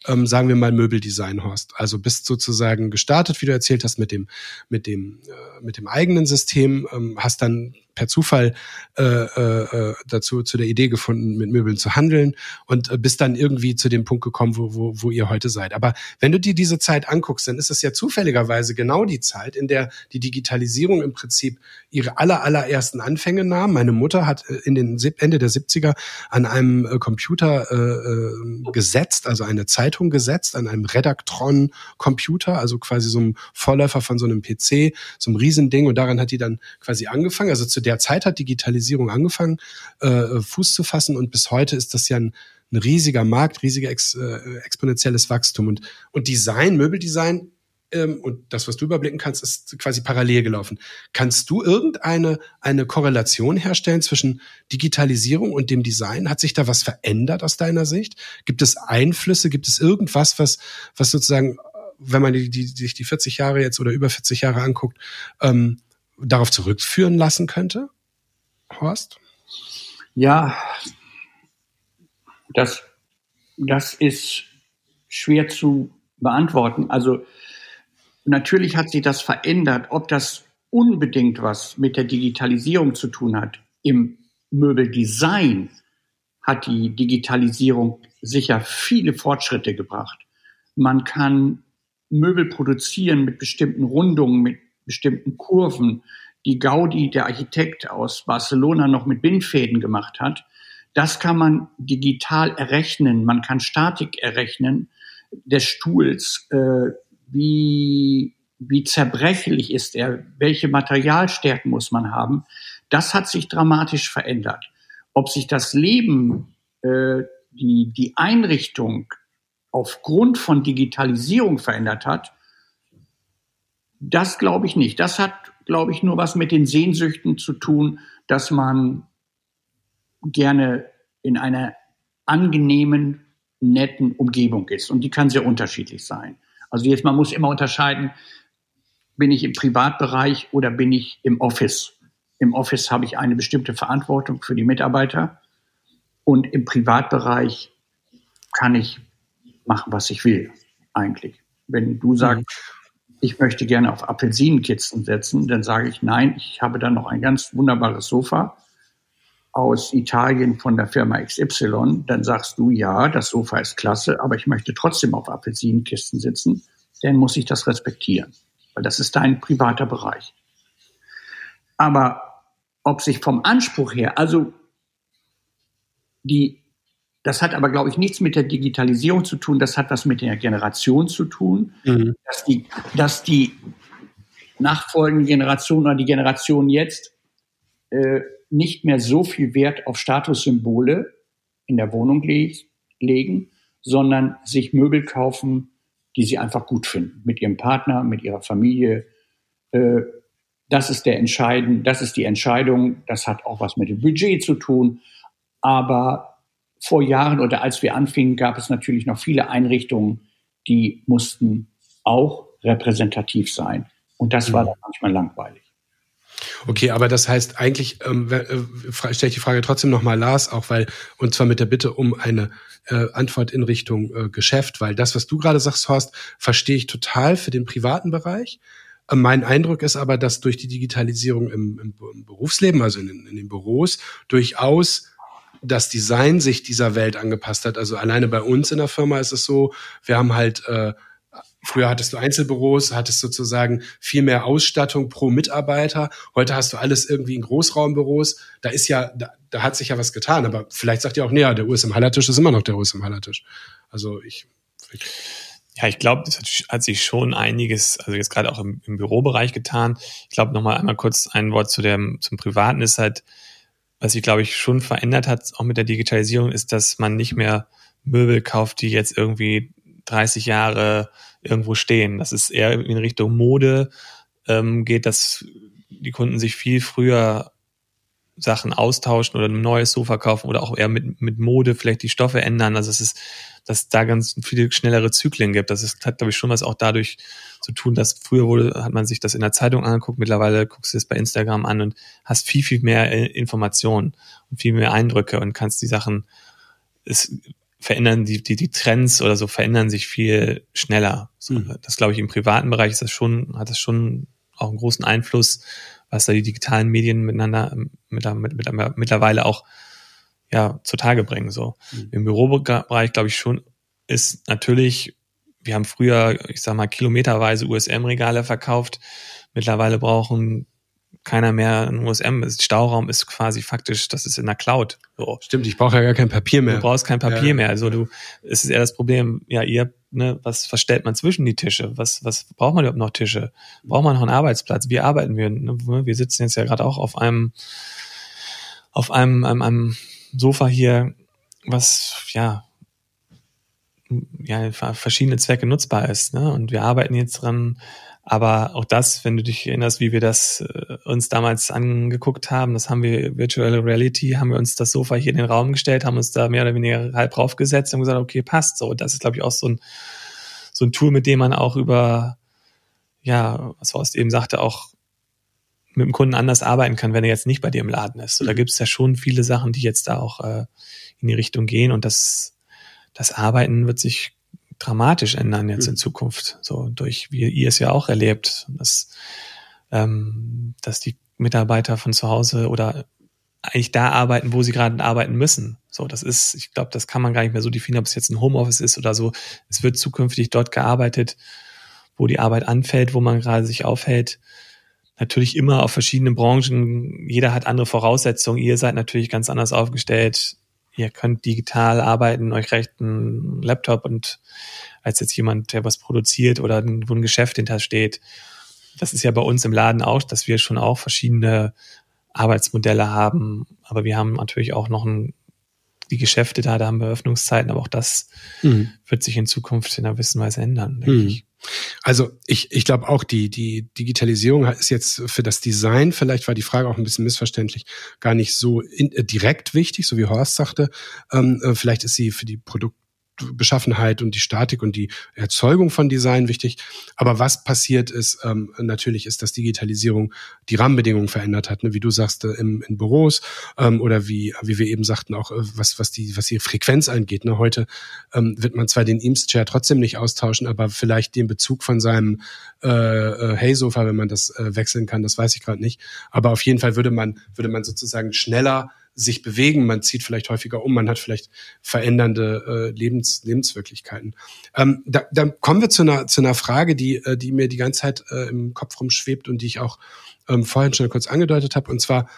ähm, sagen wir mal Möbeldesign, Horst. Also bist sozusagen gestartet, wie du erzählt hast, mit dem mit dem äh, mit dem eigenen System, ähm, hast dann per Zufall äh, äh, dazu zu der Idee gefunden, mit Möbeln zu handeln und äh, bist dann irgendwie zu dem Punkt gekommen, wo, wo, wo ihr heute seid. Aber wenn du dir diese Zeit anguckst, dann ist es ja zufälligerweise genau die Zeit, in der die Digitalisierung im Prinzip ihre aller, allerersten Anfänge nahm. Meine Mutter hat äh, in den Ende der 70er an einem äh, Computer äh, gesetzt, also eine Zeitung gesetzt, an einem Redaktron-Computer, also quasi so ein Vorläufer von so einem PC, so einem Riesending. Und daran hat die dann quasi angefangen. Also zu der Zeit hat Digitalisierung angefangen, äh, Fuß zu fassen und bis heute ist das ja ein, ein riesiger Markt, riesiger ex, äh, exponentielles Wachstum und, und Design, Möbeldesign ähm, und das, was du überblicken kannst, ist quasi parallel gelaufen. Kannst du irgendeine eine Korrelation herstellen zwischen Digitalisierung und dem Design? Hat sich da was verändert aus deiner Sicht? Gibt es Einflüsse? Gibt es irgendwas, was, was sozusagen, wenn man die, die, sich die 40 Jahre jetzt oder über 40 Jahre anguckt, ähm, darauf zurückführen lassen könnte? Horst? Ja, das, das ist schwer zu beantworten. Also natürlich hat sich das verändert. Ob das unbedingt was mit der Digitalisierung zu tun hat, im Möbeldesign hat die Digitalisierung sicher viele Fortschritte gebracht. Man kann Möbel produzieren mit bestimmten Rundungen, mit bestimmten Kurven, die Gaudi, der Architekt aus Barcelona, noch mit Bindfäden gemacht hat. Das kann man digital errechnen. Man kann Statik errechnen des Stuhls. Äh, wie, wie zerbrechlich ist er? Welche Materialstärken muss man haben? Das hat sich dramatisch verändert. Ob sich das Leben, äh, die, die Einrichtung aufgrund von Digitalisierung verändert hat, das glaube ich nicht. Das hat, glaube ich, nur was mit den Sehnsüchten zu tun, dass man gerne in einer angenehmen, netten Umgebung ist. Und die kann sehr unterschiedlich sein. Also jetzt, man muss immer unterscheiden, bin ich im Privatbereich oder bin ich im Office? Im Office habe ich eine bestimmte Verantwortung für die Mitarbeiter und im Privatbereich kann ich machen, was ich will, eigentlich. Wenn du sagst, mhm ich möchte gerne auf Apfelsinenkitzen setzen, dann sage ich nein, ich habe dann noch ein ganz wunderbares Sofa aus Italien von der Firma XY. Dann sagst du ja, das Sofa ist klasse, aber ich möchte trotzdem auf Apfelsinenkisten sitzen. Dann muss ich das respektieren, weil das ist dein privater Bereich. Aber ob sich vom Anspruch her, also die das hat aber, glaube ich, nichts mit der Digitalisierung zu tun. Das hat was mit der Generation zu tun, mhm. dass, die, dass die nachfolgende Generation oder die Generation jetzt äh, nicht mehr so viel Wert auf Statussymbole in der Wohnung le legen, sondern sich Möbel kaufen, die sie einfach gut finden, mit ihrem Partner, mit ihrer Familie. Äh, das ist der Entscheiden, das ist die Entscheidung. Das hat auch was mit dem Budget zu tun. Aber vor Jahren oder als wir anfingen, gab es natürlich noch viele Einrichtungen, die mussten auch repräsentativ sein. Und das war mhm. dann manchmal langweilig. Okay, aber das heißt eigentlich, ähm, äh, stelle ich die Frage trotzdem nochmal Lars, auch weil, und zwar mit der Bitte um eine äh, Antwort in Richtung äh, Geschäft, weil das, was du gerade sagst, Horst, verstehe ich total für den privaten Bereich. Äh, mein Eindruck ist aber, dass durch die Digitalisierung im, im, im Berufsleben, also in, in den Büros, durchaus das Design sich dieser Welt angepasst hat. Also alleine bei uns in der Firma ist es so, wir haben halt äh, Früher hattest du Einzelbüros, hattest sozusagen viel mehr Ausstattung pro Mitarbeiter. Heute hast du alles irgendwie in Großraumbüros. Da ist ja, da, da hat sich ja was getan. Aber vielleicht sagt ihr auch, nee, ja, der USM Hallertisch ist immer noch der USM Hallertisch. Also ich, ich ja, ich glaube, es hat sich schon einiges, also jetzt gerade auch im, im Bürobereich getan. Ich glaube, nochmal einmal kurz ein Wort zu dem, zum Privaten ist halt, was sich, glaube ich, schon verändert hat, auch mit der Digitalisierung, ist, dass man nicht mehr Möbel kauft, die jetzt irgendwie 30 Jahre irgendwo stehen. Das ist eher in Richtung Mode ähm, geht, dass die Kunden sich viel früher Sachen austauschen oder ein neues Sofa kaufen oder auch eher mit, mit Mode vielleicht die Stoffe ändern. Also es ist, dass da ganz viele schnellere Zyklen gibt. Das ist, hat, glaube ich, schon was auch dadurch zu tun, dass früher wurde, hat man sich das in der Zeitung angeguckt, mittlerweile guckst du es bei Instagram an und hast viel, viel mehr äh, Informationen und viel mehr Eindrücke und kannst die Sachen, es verändern, die, die, die Trends oder so verändern sich viel schneller. Mhm. Das glaube ich, im privaten Bereich ist das schon, hat das schon auch einen großen Einfluss, was da die digitalen Medien miteinander mit, mit, mit, mittlerweile auch ja zutage bringen. So mhm. im Bürobereich glaube ich schon ist natürlich, wir haben früher, ich sag mal kilometerweise USM-Regale verkauft. Mittlerweile brauchen keiner mehr ein USM ist. Stauraum ist quasi faktisch, das ist in der Cloud. So. Stimmt, ich brauche ja gar kein Papier mehr. Du brauchst kein Papier ja. mehr. Also du, es ist eher das Problem, ja, ihr, ne, was verstellt man zwischen die Tische? Was, was braucht man überhaupt noch Tische? Braucht man noch einen Arbeitsplatz? Wie arbeiten wir? Ne? Wir sitzen jetzt ja gerade auch auf einem, auf einem, einem, einem Sofa hier, was, ja, ja, verschiedene Zwecke nutzbar ist. Ne? Und wir arbeiten jetzt dran, aber auch das, wenn du dich erinnerst, wie wir das äh, uns damals angeguckt haben, das haben wir Virtual Reality, haben wir uns das Sofa hier in den Raum gestellt, haben uns da mehr oder weniger halb draufgesetzt und gesagt, okay, passt so. Das ist, glaube ich, auch so ein, so ein Tool, mit dem man auch über, ja, was Horst eben sagte, auch mit dem Kunden anders arbeiten kann, wenn er jetzt nicht bei dir im Laden ist. So, da mhm. gibt es ja schon viele Sachen, die jetzt da auch äh, in die Richtung gehen und das, das Arbeiten wird sich dramatisch ändern jetzt mhm. in Zukunft. So durch, wie ihr es ja auch erlebt, dass, ähm, dass die Mitarbeiter von zu Hause oder eigentlich da arbeiten, wo sie gerade arbeiten müssen. So, das ist, ich glaube, das kann man gar nicht mehr so definieren, ob es jetzt ein Homeoffice ist oder so. Es wird zukünftig dort gearbeitet, wo die Arbeit anfällt, wo man gerade sich aufhält. Natürlich immer auf verschiedenen Branchen. Jeder hat andere Voraussetzungen. Ihr seid natürlich ganz anders aufgestellt ihr könnt digital arbeiten, euch recht einen Laptop und als jetzt jemand, der was produziert oder wo ein Geschäft hinter steht. Das ist ja bei uns im Laden auch, dass wir schon auch verschiedene Arbeitsmodelle haben. Aber wir haben natürlich auch noch ein, die Geschäfte da, da haben wir Öffnungszeiten, aber auch das mhm. wird sich in Zukunft in einer gewissen Weise ändern, denke mhm. ich. Also ich, ich glaube auch, die, die Digitalisierung ist jetzt für das Design, vielleicht war die Frage auch ein bisschen missverständlich, gar nicht so in, äh, direkt wichtig, so wie Horst sagte. Ähm, äh, vielleicht ist sie für die Produkt Beschaffenheit und die Statik und die Erzeugung von Design wichtig. Aber was passiert ist, ähm, natürlich ist, dass Digitalisierung die Rahmenbedingungen verändert hat, ne? wie du sagst, äh, im, in Büros ähm, oder wie, wie wir eben sagten, auch äh, was, was, die, was die Frequenz angeht. Ne? Heute ähm, wird man zwar den Eames-Chair trotzdem nicht austauschen, aber vielleicht den Bezug von seinem äh, äh, Hey-Sofa, wenn man das äh, wechseln kann, das weiß ich gerade nicht. Aber auf jeden Fall würde man, würde man sozusagen schneller sich bewegen, man zieht vielleicht häufiger um, man hat vielleicht verändernde äh, Lebens, Lebenswirklichkeiten. Ähm, da, da kommen wir zu einer, zu einer Frage, die, äh, die mir die ganze Zeit äh, im Kopf rumschwebt und die ich auch ähm, vorhin schon kurz angedeutet habe. Und zwar,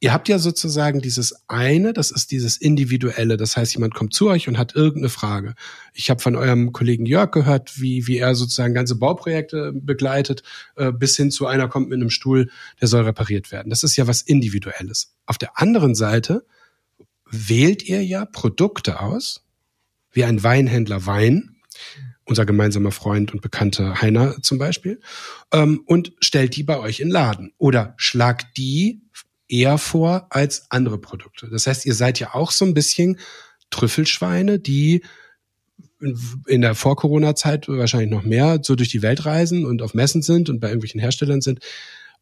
ihr habt ja sozusagen dieses eine, das ist dieses individuelle. Das heißt, jemand kommt zu euch und hat irgendeine Frage. Ich habe von eurem Kollegen Jörg gehört, wie, wie er sozusagen ganze Bauprojekte begleitet, äh, bis hin zu einer kommt mit einem Stuhl, der soll repariert werden. Das ist ja was Individuelles. Auf der anderen Seite wählt ihr ja Produkte aus, wie ein Weinhändler Wein, unser gemeinsamer Freund und Bekannter Heiner zum Beispiel, ähm, und stellt die bei euch in Laden oder schlagt die eher vor als andere Produkte. Das heißt, ihr seid ja auch so ein bisschen Trüffelschweine, die in der Vor-Corona-Zeit wahrscheinlich noch mehr so durch die Welt reisen und auf Messen sind und bei irgendwelchen Herstellern sind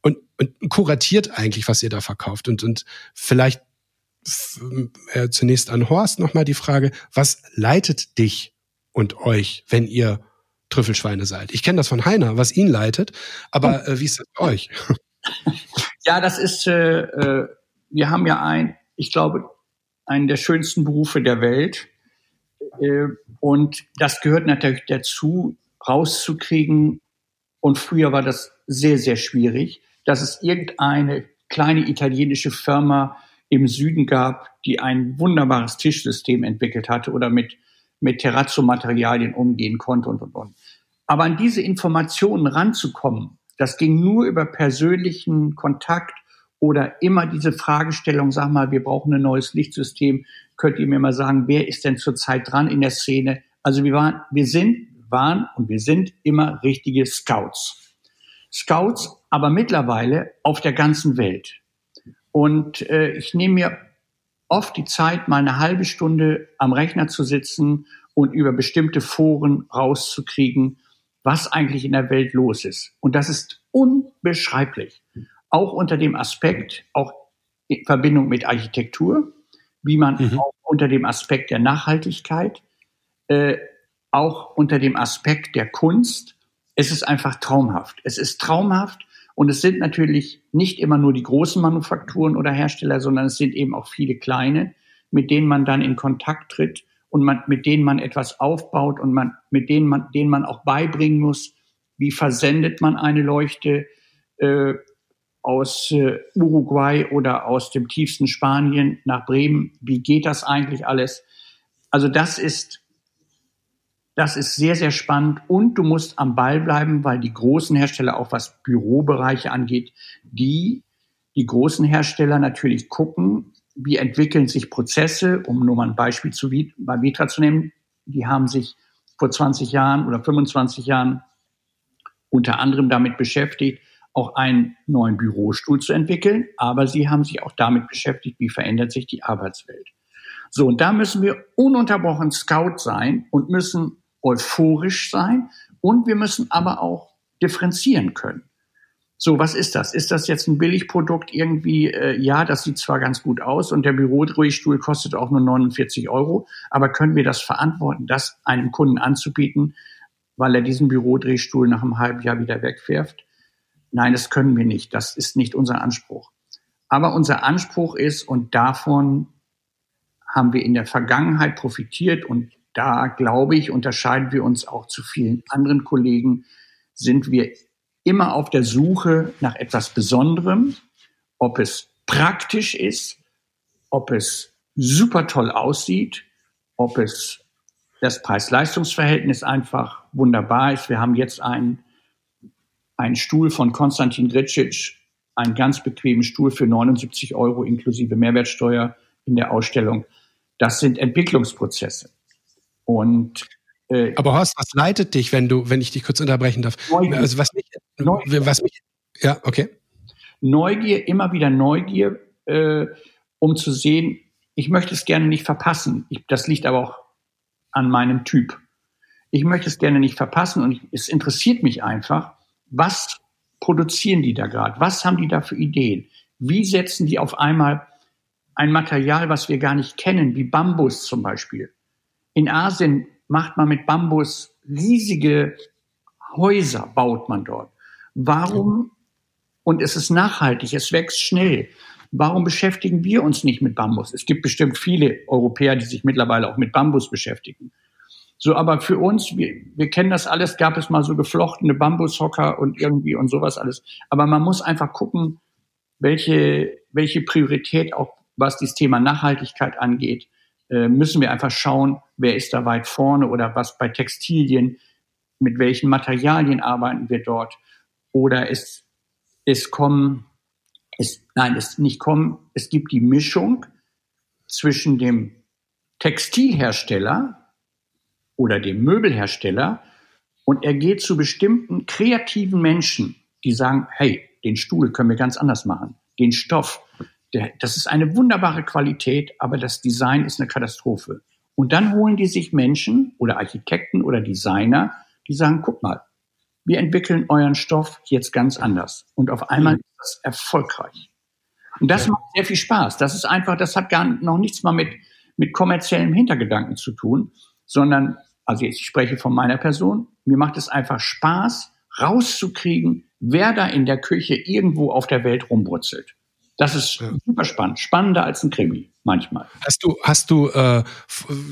und, und kuratiert eigentlich, was ihr da verkauft. Und, und vielleicht äh, zunächst an Horst nochmal die Frage, was leitet dich und euch, wenn ihr Trüffelschweine seid? Ich kenne das von Heiner, was ihn leitet, aber äh, wie ist das bei euch? Ja, das ist, äh, äh, wir haben ja ein, ich glaube, einen der schönsten Berufe der Welt. Äh, und das gehört natürlich dazu, rauszukriegen. Und früher war das sehr, sehr schwierig, dass es irgendeine kleine italienische Firma im Süden gab, die ein wunderbares Tischsystem entwickelt hatte oder mit, mit Terrazzo-Materialien umgehen konnte und, und, und. Aber an diese Informationen ranzukommen, das ging nur über persönlichen Kontakt oder immer diese Fragestellung, sag mal, wir brauchen ein neues Lichtsystem. Könnt ihr mir mal sagen, wer ist denn zurzeit dran in der Szene? Also wir waren, wir sind, waren und wir sind immer richtige Scouts. Scouts, aber mittlerweile auf der ganzen Welt. Und äh, ich nehme mir oft die Zeit, mal eine halbe Stunde am Rechner zu sitzen und über bestimmte Foren rauszukriegen, was eigentlich in der Welt los ist. Und das ist unbeschreiblich auch unter dem Aspekt, auch in Verbindung mit Architektur, wie man mhm. auch unter dem Aspekt der Nachhaltigkeit, äh, auch unter dem Aspekt der Kunst. Es ist einfach traumhaft. Es ist traumhaft und es sind natürlich nicht immer nur die großen Manufakturen oder Hersteller, sondern es sind eben auch viele kleine, mit denen man dann in Kontakt tritt und man, mit denen man etwas aufbaut und man, mit denen man, denen man auch beibringen muss, wie versendet man eine Leuchte, äh, aus äh, Uruguay oder aus dem tiefsten Spanien nach Bremen. Wie geht das eigentlich alles? Also das ist, das ist sehr, sehr spannend und du musst am Ball bleiben, weil die großen Hersteller, auch was Bürobereiche angeht, die, die großen Hersteller natürlich gucken, wie entwickeln sich Prozesse, um nur mal ein Beispiel zu, bei Vitra zu nehmen. Die haben sich vor 20 Jahren oder 25 Jahren unter anderem damit beschäftigt, auch einen neuen Bürostuhl zu entwickeln, aber sie haben sich auch damit beschäftigt, wie verändert sich die Arbeitswelt. So, und da müssen wir ununterbrochen Scout sein und müssen euphorisch sein und wir müssen aber auch differenzieren können. So, was ist das? Ist das jetzt ein Billigprodukt irgendwie? Äh, ja, das sieht zwar ganz gut aus und der Bürodrehstuhl kostet auch nur 49 Euro, aber können wir das verantworten, das einem Kunden anzubieten, weil er diesen Bürodrehstuhl nach einem halben Jahr wieder wegwirft? Nein, das können wir nicht. Das ist nicht unser Anspruch. Aber unser Anspruch ist, und davon haben wir in der Vergangenheit profitiert, und da glaube ich, unterscheiden wir uns auch zu vielen anderen Kollegen, sind wir immer auf der Suche nach etwas Besonderem, ob es praktisch ist, ob es super toll aussieht, ob es das Preis-Leistungs-Verhältnis einfach wunderbar ist. Wir haben jetzt einen ein Stuhl von Konstantin Gricic, einen ganz bequemen Stuhl für 79 Euro inklusive Mehrwertsteuer in der Ausstellung. Das sind Entwicklungsprozesse. Und äh, aber Horst, was leitet dich, wenn du, wenn ich dich kurz unterbrechen darf? Neugier. Also was mich, Neugier. was mich, ja, okay. Neugier, immer wieder Neugier, äh, um zu sehen, ich möchte es gerne nicht verpassen. Ich, das liegt aber auch an meinem Typ. Ich möchte es gerne nicht verpassen und ich, es interessiert mich einfach, was produzieren die da gerade? Was haben die da für Ideen? Wie setzen die auf einmal ein Material, was wir gar nicht kennen, wie Bambus zum Beispiel? In Asien macht man mit Bambus riesige Häuser, baut man dort. Warum? Und es ist nachhaltig, es wächst schnell. Warum beschäftigen wir uns nicht mit Bambus? Es gibt bestimmt viele Europäer, die sich mittlerweile auch mit Bambus beschäftigen. So, aber für uns, wir, wir kennen das alles, gab es mal so geflochtene Bambushocker und irgendwie und sowas alles. Aber man muss einfach gucken, welche, welche Priorität auch was dieses Thema Nachhaltigkeit angeht, äh, müssen wir einfach schauen, wer ist da weit vorne oder was bei Textilien, mit welchen Materialien arbeiten wir dort? Oder es, es kommen, es, nein, es nicht kommen, es gibt die Mischung zwischen dem Textilhersteller, oder dem Möbelhersteller und er geht zu bestimmten kreativen Menschen, die sagen, hey, den Stuhl können wir ganz anders machen, den Stoff, der, das ist eine wunderbare Qualität, aber das Design ist eine Katastrophe. Und dann holen die sich Menschen oder Architekten oder Designer, die sagen, guck mal, wir entwickeln euren Stoff jetzt ganz anders. Und auf einmal mhm. ist das erfolgreich. Und das ja. macht sehr viel Spaß. Das ist einfach, das hat gar noch nichts mal mit, mit kommerziellem Hintergedanken zu tun, sondern, also ich spreche von meiner Person, mir macht es einfach Spaß, rauszukriegen, wer da in der Küche irgendwo auf der Welt rumbrutzelt. Das ist ja. super spannend. Spannender als ein Krimi manchmal. Hast du, hast du äh,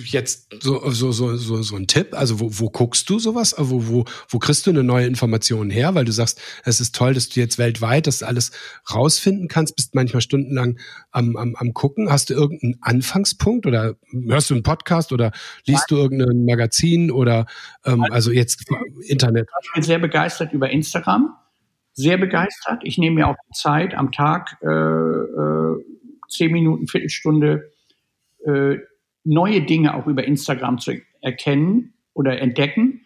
jetzt so, so, so, so, so einen Tipp? Also wo, wo guckst du sowas? Äh, wo, wo, wo kriegst du eine neue Information her? Weil du sagst, es ist toll, dass du jetzt weltweit das alles rausfinden kannst, bist manchmal stundenlang am, am, am gucken. Hast du irgendeinen Anfangspunkt oder hörst du einen Podcast oder liest Nein. du irgendein Magazin oder ähm, also jetzt Internet? Ich bin sehr begeistert über Instagram sehr begeistert. Ich nehme mir auch Zeit am Tag, äh, äh, zehn Minuten, Viertelstunde, äh, neue Dinge auch über Instagram zu erkennen oder entdecken.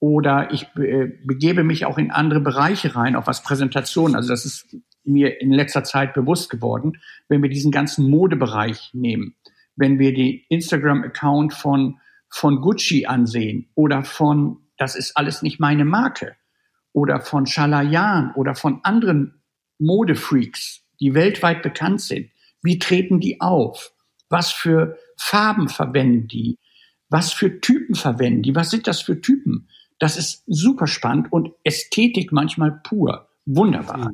Oder ich äh, begebe mich auch in andere Bereiche rein, auch was Präsentationen. Also das ist mir in letzter Zeit bewusst geworden, wenn wir diesen ganzen Modebereich nehmen. Wenn wir den Instagram-Account von, von Gucci ansehen oder von, das ist alles nicht meine Marke oder von Schalayan oder von anderen Modefreaks, die weltweit bekannt sind. Wie treten die auf? Was für Farben verwenden die? Was für Typen verwenden die? Was sind das für Typen? Das ist super spannend und Ästhetik manchmal pur. Wunderbar.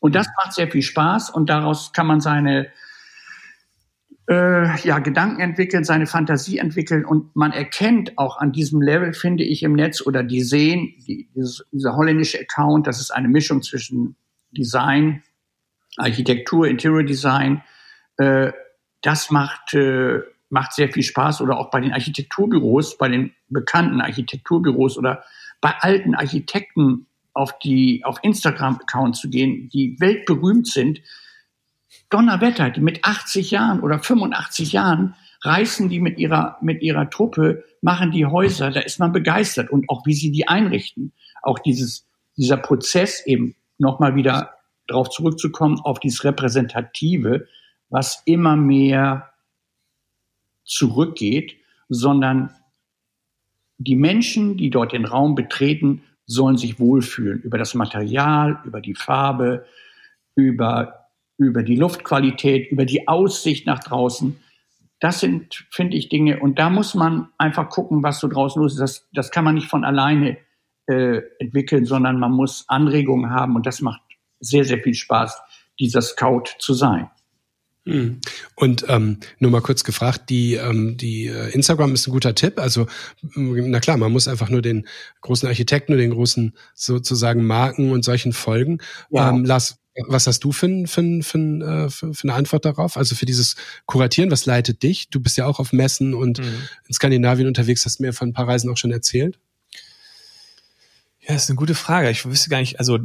Und das macht sehr viel Spaß und daraus kann man seine äh, ja, Gedanken entwickeln, seine Fantasie entwickeln und man erkennt auch an diesem Level, finde ich, im Netz oder die sehen, die, dieses, dieser holländische Account, das ist eine Mischung zwischen Design, Architektur, Interior Design, äh, das macht, äh, macht sehr viel Spaß oder auch bei den Architekturbüros, bei den bekannten Architekturbüros oder bei alten Architekten auf die, auf Instagram-Account zu gehen, die weltberühmt sind, Donnerwetter, die mit 80 Jahren oder 85 Jahren reißen die mit ihrer, mit ihrer Truppe, machen die Häuser, da ist man begeistert. Und auch wie sie die einrichten. Auch dieses, dieser Prozess eben nochmal wieder darauf zurückzukommen, auf dieses Repräsentative, was immer mehr zurückgeht, sondern die Menschen, die dort den Raum betreten, sollen sich wohlfühlen. Über das Material, über die Farbe, über über die Luftqualität, über die Aussicht nach draußen. Das sind, finde ich, Dinge. Und da muss man einfach gucken, was so draußen los ist. Das, das kann man nicht von alleine äh, entwickeln, sondern man muss Anregungen haben. Und das macht sehr, sehr viel Spaß, dieser Scout zu sein. Hm. Und ähm, nur mal kurz gefragt, die, ähm, die äh, Instagram ist ein guter Tipp. Also, na klar, man muss einfach nur den großen Architekten oder den großen sozusagen Marken und solchen folgen. Ja. Ähm, Lars, was hast du für, für, für, äh, für, für eine Antwort darauf? Also für dieses Kuratieren, was leitet dich? Du bist ja auch auf Messen und mhm. in Skandinavien unterwegs, hast mir von ein paar Reisen auch schon erzählt. Ja, das ist eine gute Frage. Ich wüsste gar nicht, also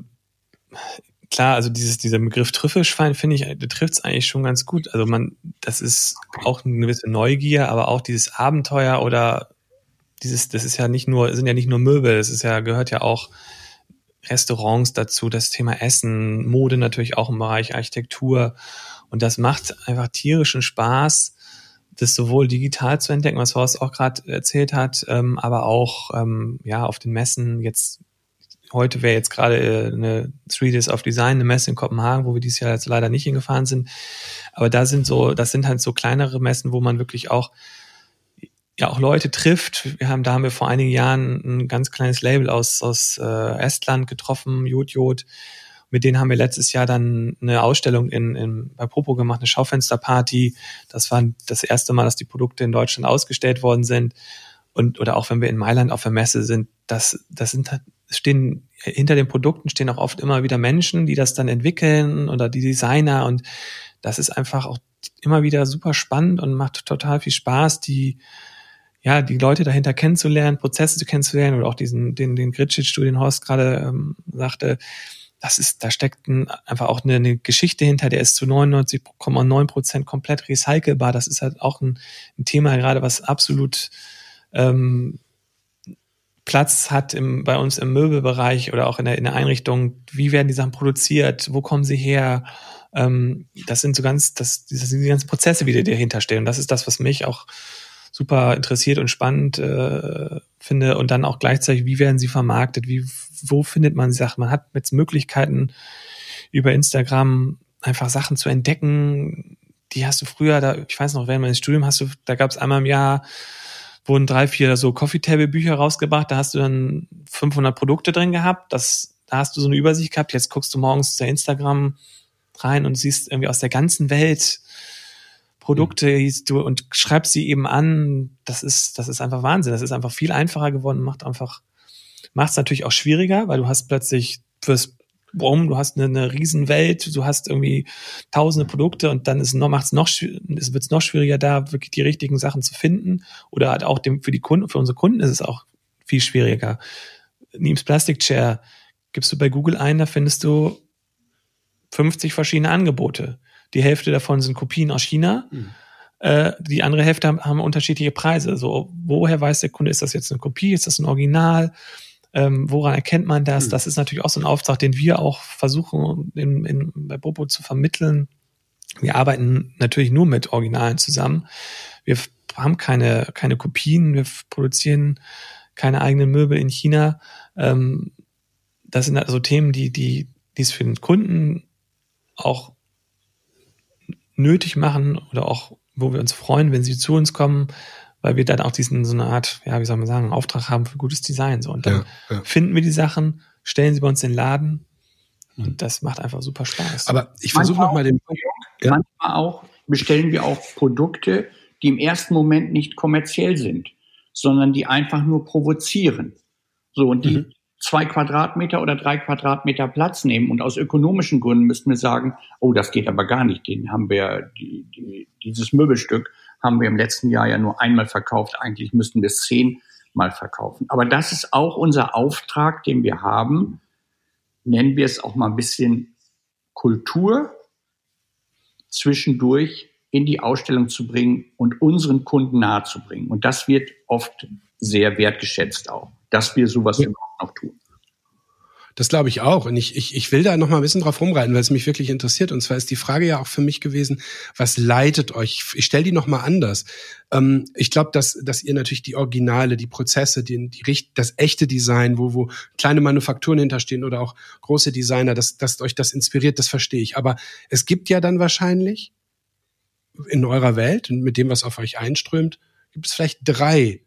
klar, also dieses, dieser Begriff Trüffelschwein, finde ich, der trifft es eigentlich schon ganz gut. Also man, das ist auch eine gewisse Neugier, aber auch dieses Abenteuer oder dieses, das ist ja nicht nur, sind ja nicht nur Möbel, es ist ja, gehört ja auch Restaurants dazu, das Thema Essen, Mode natürlich auch im Bereich Architektur. Und das macht einfach tierischen Spaß, das sowohl digital zu entdecken, was Horst auch gerade erzählt hat, ähm, aber auch ähm, ja auf den Messen. Jetzt heute wäre jetzt gerade äh, eine Three Days of Design, eine Messe in Kopenhagen, wo wir dieses Jahr jetzt leider nicht hingefahren sind. Aber da sind so, das sind halt so kleinere Messen, wo man wirklich auch ja auch Leute trifft. Wir haben, da haben wir vor einigen Jahren ein ganz kleines Label aus, aus äh, Estland getroffen, Jod Mit denen haben wir letztes Jahr dann eine Ausstellung in, in, bei Popo gemacht, eine Schaufensterparty. Das war das erste Mal, dass die Produkte in Deutschland ausgestellt worden sind. Und, oder auch wenn wir in Mailand auf der Messe sind, das, das sind halt, stehen, hinter den Produkten stehen auch oft immer wieder Menschen, die das dann entwickeln oder die Designer und das ist einfach auch immer wieder super spannend und macht total viel Spaß, die, ja, die Leute dahinter kennenzulernen, Prozesse zu kennenzulernen oder auch diesen, den, den Gritschitz-Studien Horst gerade ähm, sagte, das ist, da steckt ein, einfach auch eine, eine Geschichte hinter, der ist zu 99,9 Prozent komplett recycelbar. Das ist halt auch ein, ein Thema gerade, was absolut ähm, Platz hat im, bei uns im Möbelbereich oder auch in der, in der Einrichtung. Wie werden die Sachen produziert? Wo kommen sie her? Ähm, das sind so ganz, das, das sind die ganzen Prozesse, die dahinter stehen. Und das ist das, was mich auch super interessiert und spannend äh, finde und dann auch gleichzeitig, wie werden sie vermarktet, wie, wo findet man Sachen? Man hat jetzt Möglichkeiten über Instagram einfach Sachen zu entdecken, die hast du früher, da, ich weiß noch, während meines Studiums hast du, da gab es einmal im Jahr wurden drei, vier so Coffee Table Bücher rausgebracht, da hast du dann 500 Produkte drin gehabt, das, da hast du so eine Übersicht gehabt, jetzt guckst du morgens zu Instagram rein und siehst irgendwie aus der ganzen Welt Produkte mhm. du und schreibst sie eben an. Das ist, das ist einfach Wahnsinn. Das ist einfach viel einfacher geworden, macht einfach, macht es natürlich auch schwieriger, weil du hast plötzlich fürs Warum, du hast eine, eine Riesenwelt, du hast irgendwie tausende Produkte und dann ist noch, macht's noch, es wird noch schwieriger, da wirklich die richtigen Sachen zu finden. Oder halt auch dem, für die Kunden, für unsere Kunden ist es auch viel schwieriger. Niems Plastic Chair gibst du bei Google ein, da findest du 50 verschiedene Angebote. Die Hälfte davon sind Kopien aus China. Mhm. Äh, die andere Hälfte haben, haben unterschiedliche Preise. So, woher weiß der Kunde, ist das jetzt eine Kopie, ist das ein Original? Ähm, woran erkennt man das? Mhm. Das ist natürlich auch so ein Auftrag, den wir auch versuchen, in, in, bei Bobo zu vermitteln. Wir arbeiten natürlich nur mit Originalen zusammen. Wir haben keine, keine Kopien, wir produzieren keine eigenen Möbel in China. Ähm, das sind also Themen, die, die, die es für den Kunden auch nötig machen oder auch, wo wir uns freuen, wenn sie zu uns kommen, weil wir dann auch diesen, so eine Art, ja, wie soll man sagen, Auftrag haben für gutes Design. So. Und dann ja, ja. finden wir die Sachen, stellen sie bei uns in den Laden und hm. das macht einfach super Spaß. Aber ich versuche nochmal den ja. Manchmal auch bestellen wir auch Produkte, die im ersten Moment nicht kommerziell sind, sondern die einfach nur provozieren. So, und die mhm. Zwei Quadratmeter oder drei Quadratmeter Platz nehmen. Und aus ökonomischen Gründen müssten wir sagen, oh, das geht aber gar nicht. Den haben wir, die, die, dieses Möbelstück haben wir im letzten Jahr ja nur einmal verkauft. Eigentlich müssten wir es zehnmal verkaufen. Aber das ist auch unser Auftrag, den wir haben. Nennen wir es auch mal ein bisschen Kultur zwischendurch in die Ausstellung zu bringen und unseren Kunden nahezubringen. Und das wird oft sehr wertgeschätzt auch, dass wir sowas ja. Noch tun. Das glaube ich auch. Und ich, ich, ich will da noch mal ein bisschen drauf rumreiten, weil es mich wirklich interessiert. Und zwar ist die Frage ja auch für mich gewesen, was leitet euch? Ich stelle die noch mal anders. Ähm, ich glaube, dass, dass ihr natürlich die Originale, die Prozesse, die, die, das echte Design, wo, wo kleine Manufakturen hinterstehen oder auch große Designer, dass, dass euch das inspiriert, das verstehe ich. Aber es gibt ja dann wahrscheinlich in eurer Welt und mit dem, was auf euch einströmt, gibt es vielleicht drei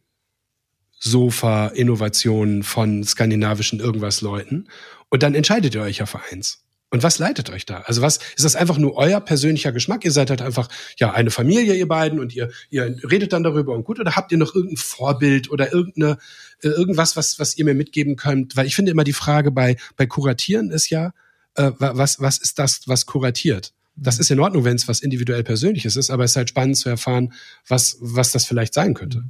Sofa-Innovationen von skandinavischen irgendwas Leuten. Und dann entscheidet ihr euch ja für eins. Und was leitet euch da? Also was ist das einfach nur euer persönlicher Geschmack? Ihr seid halt einfach ja eine Familie, ihr beiden, und ihr ihr redet dann darüber und gut. Oder habt ihr noch irgendein Vorbild oder irgendeine äh, irgendwas, was was ihr mir mitgeben könnt? Weil ich finde immer die Frage bei bei kuratieren ist ja äh, was was ist das, was kuratiert? Das ist in Ordnung, wenn es was individuell Persönliches ist, aber es ist halt spannend zu erfahren, was was das vielleicht sein könnte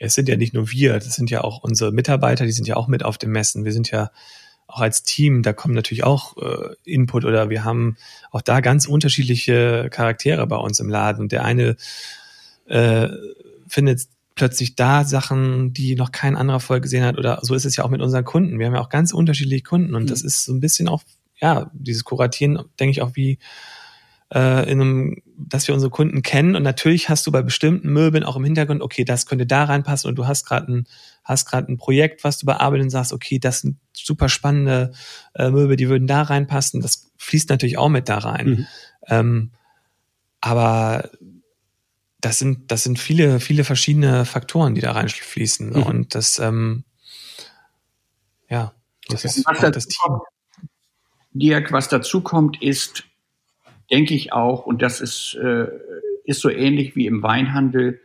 es sind ja nicht nur wir, das sind ja auch unsere Mitarbeiter, die sind ja auch mit auf dem Messen. Wir sind ja auch als Team, da kommen natürlich auch äh, Input oder wir haben auch da ganz unterschiedliche Charaktere bei uns im Laden. Und der eine äh, findet plötzlich da Sachen, die noch kein anderer vorher gesehen hat. Oder so ist es ja auch mit unseren Kunden. Wir haben ja auch ganz unterschiedliche Kunden und mhm. das ist so ein bisschen auch, ja, dieses Kuratieren, denke ich auch wie äh, in einem, dass wir unsere Kunden kennen. Und natürlich hast du bei bestimmten Möbeln auch im Hintergrund, okay, das könnte da reinpassen und du hast gerade ein, hast gerade ein Projekt, was du bearbeiten und sagst, okay, das sind super spannende äh, Möbel, die würden da reinpassen. Das fließt natürlich auch mit da rein. Mhm. Ähm, aber das sind, das sind viele, viele verschiedene Faktoren, die da reinfließen. Mhm. Und das, ähm, ja, das ist was das Team. Kommt, Dirk, was dazu kommt, ist, denke ich auch, und das ist, äh, ist so ähnlich wie im Weinhandel,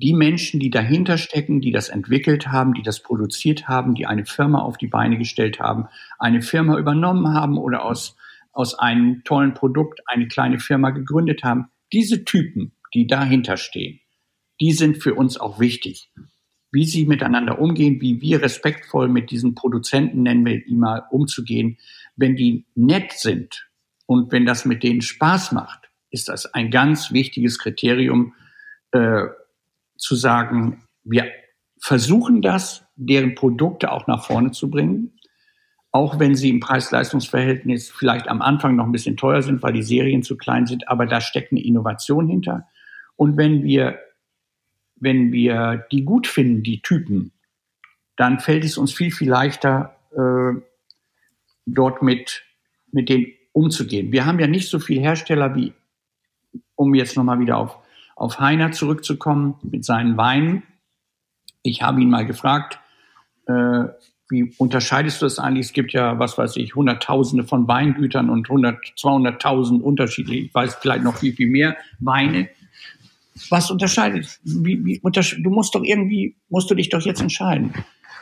die Menschen, die dahinter stecken, die das entwickelt haben, die das produziert haben, die eine Firma auf die Beine gestellt haben, eine Firma übernommen haben oder aus, aus einem tollen Produkt eine kleine Firma gegründet haben, diese Typen, die dahinter stehen, die sind für uns auch wichtig. Wie sie miteinander umgehen, wie wir respektvoll mit diesen Produzenten, nennen wir ihn mal, umzugehen. Wenn die nett sind, und wenn das mit denen Spaß macht, ist das ein ganz wichtiges Kriterium, äh, zu sagen, wir versuchen das, deren Produkte auch nach vorne zu bringen, auch wenn sie im Preis-Leistungs-Verhältnis vielleicht am Anfang noch ein bisschen teuer sind, weil die Serien zu klein sind, aber da steckt eine Innovation hinter. Und wenn wir, wenn wir die gut finden, die Typen, dann fällt es uns viel, viel leichter, äh, dort mit, mit den umzugehen. Wir haben ja nicht so viele Hersteller wie, um jetzt nochmal wieder auf, auf Heiner zurückzukommen mit seinen Weinen. Ich habe ihn mal gefragt, äh, wie unterscheidest du das eigentlich? Es gibt ja, was weiß ich, Hunderttausende von Weingütern und 100, 200.000 unterschiedliche, ich weiß vielleicht noch viel, viel mehr Weine. Was unterscheidet? Wie, wie, untersche du musst doch irgendwie, musst du dich doch jetzt entscheiden.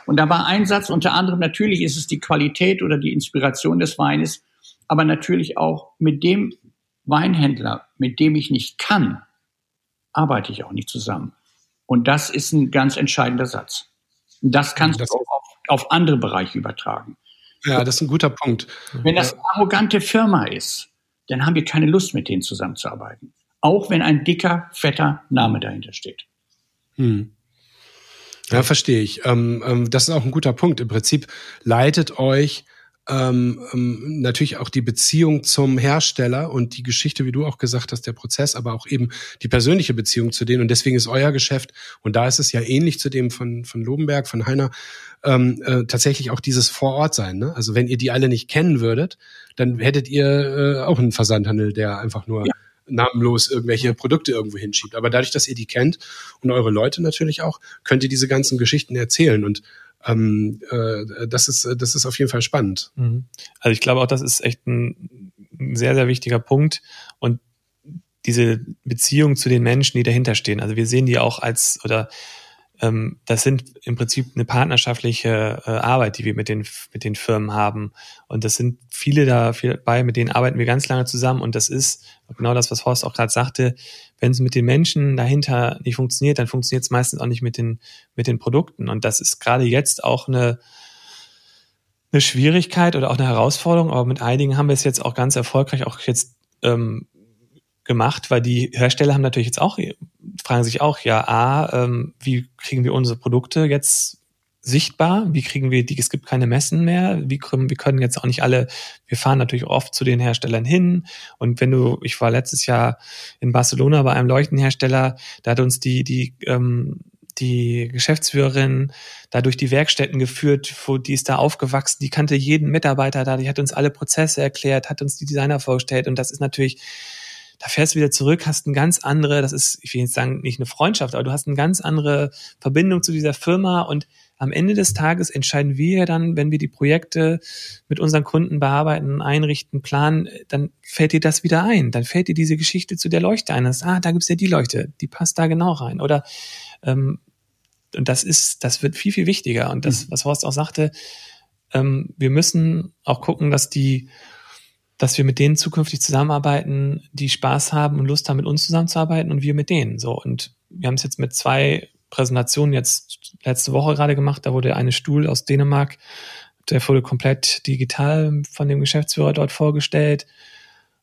Und da war ein Satz, unter anderem natürlich ist es die Qualität oder die Inspiration des Weines, aber natürlich auch mit dem Weinhändler, mit dem ich nicht kann, arbeite ich auch nicht zusammen. Und das ist ein ganz entscheidender Satz. Das kannst das du auch auf, auf, andere Bereiche übertragen. Ja, das ist ein guter Punkt. Wenn das eine arrogante Firma ist, dann haben wir keine Lust, mit denen zusammenzuarbeiten. Auch wenn ein dicker, fetter Name dahinter steht. Hm. Ja, verstehe ich. Ähm, ähm, das ist auch ein guter Punkt. Im Prinzip leitet euch ähm, ähm, natürlich auch die Beziehung zum Hersteller und die Geschichte, wie du auch gesagt hast, der Prozess, aber auch eben die persönliche Beziehung zu denen. Und deswegen ist euer Geschäft, und da ist es ja ähnlich zu dem von, von Lobenberg, von Heiner, ähm, äh, tatsächlich auch dieses Vorortsein. Ne? Also wenn ihr die alle nicht kennen würdet, dann hättet ihr äh, auch einen Versandhandel, der einfach nur ja. namenlos irgendwelche Produkte irgendwo hinschiebt. Aber dadurch, dass ihr die kennt und eure Leute natürlich auch, könnt ihr diese ganzen Geschichten erzählen. Und ähm, äh, das ist das ist auf jeden Fall spannend. Mhm. Also ich glaube auch, das ist echt ein, sehr sehr wichtiger Punkt und diese Beziehung zu den Menschen, die dahinter stehen. Also wir sehen die auch als oder ähm, das sind im Prinzip eine partnerschaftliche äh, Arbeit, die wir mit den, mit den Firmen haben. Und das sind viele dabei, mit denen arbeiten wir ganz lange zusammen. Und das ist genau das, was Horst auch gerade sagte. Wenn es mit den Menschen dahinter nicht funktioniert, dann funktioniert es meistens auch nicht mit den, mit den Produkten. Und das ist gerade jetzt auch eine, eine Schwierigkeit oder auch eine Herausforderung. Aber mit einigen haben wir es jetzt auch ganz erfolgreich auch jetzt ähm, gemacht, weil die Hersteller haben natürlich jetzt auch, fragen sich auch, ja, A, ähm, wie kriegen wir unsere Produkte jetzt sichtbar? Wie kriegen wir die? Es gibt keine Messen mehr. Wie können, wir können jetzt auch nicht alle, wir fahren natürlich oft zu den Herstellern hin. Und wenn du, ich war letztes Jahr in Barcelona bei einem Leuchtenhersteller, da hat uns die, die, ähm, die Geschäftsführerin da durch die Werkstätten geführt, wo die ist da aufgewachsen, die kannte jeden Mitarbeiter da, die hat uns alle Prozesse erklärt, hat uns die Designer vorgestellt und das ist natürlich da fährst du wieder zurück, hast eine ganz andere, das ist, ich will jetzt sagen, nicht eine Freundschaft, aber du hast eine ganz andere Verbindung zu dieser Firma und am Ende des Tages entscheiden wir dann, wenn wir die Projekte mit unseren Kunden bearbeiten, einrichten, planen, dann fällt dir das wieder ein. Dann fällt dir diese Geschichte zu der Leuchte ein. Das, ah, da gibt's ja die Leuchte, die passt da genau rein. Oder ähm, und das ist, das wird viel, viel wichtiger. Und das, mhm. was Horst auch sagte, ähm, wir müssen auch gucken, dass die dass wir mit denen zukünftig zusammenarbeiten, die Spaß haben und Lust haben, mit uns zusammenzuarbeiten und wir mit denen. So und wir haben es jetzt mit zwei Präsentationen jetzt letzte Woche gerade gemacht. Da wurde eine Stuhl aus Dänemark, der wurde komplett digital von dem Geschäftsführer dort vorgestellt.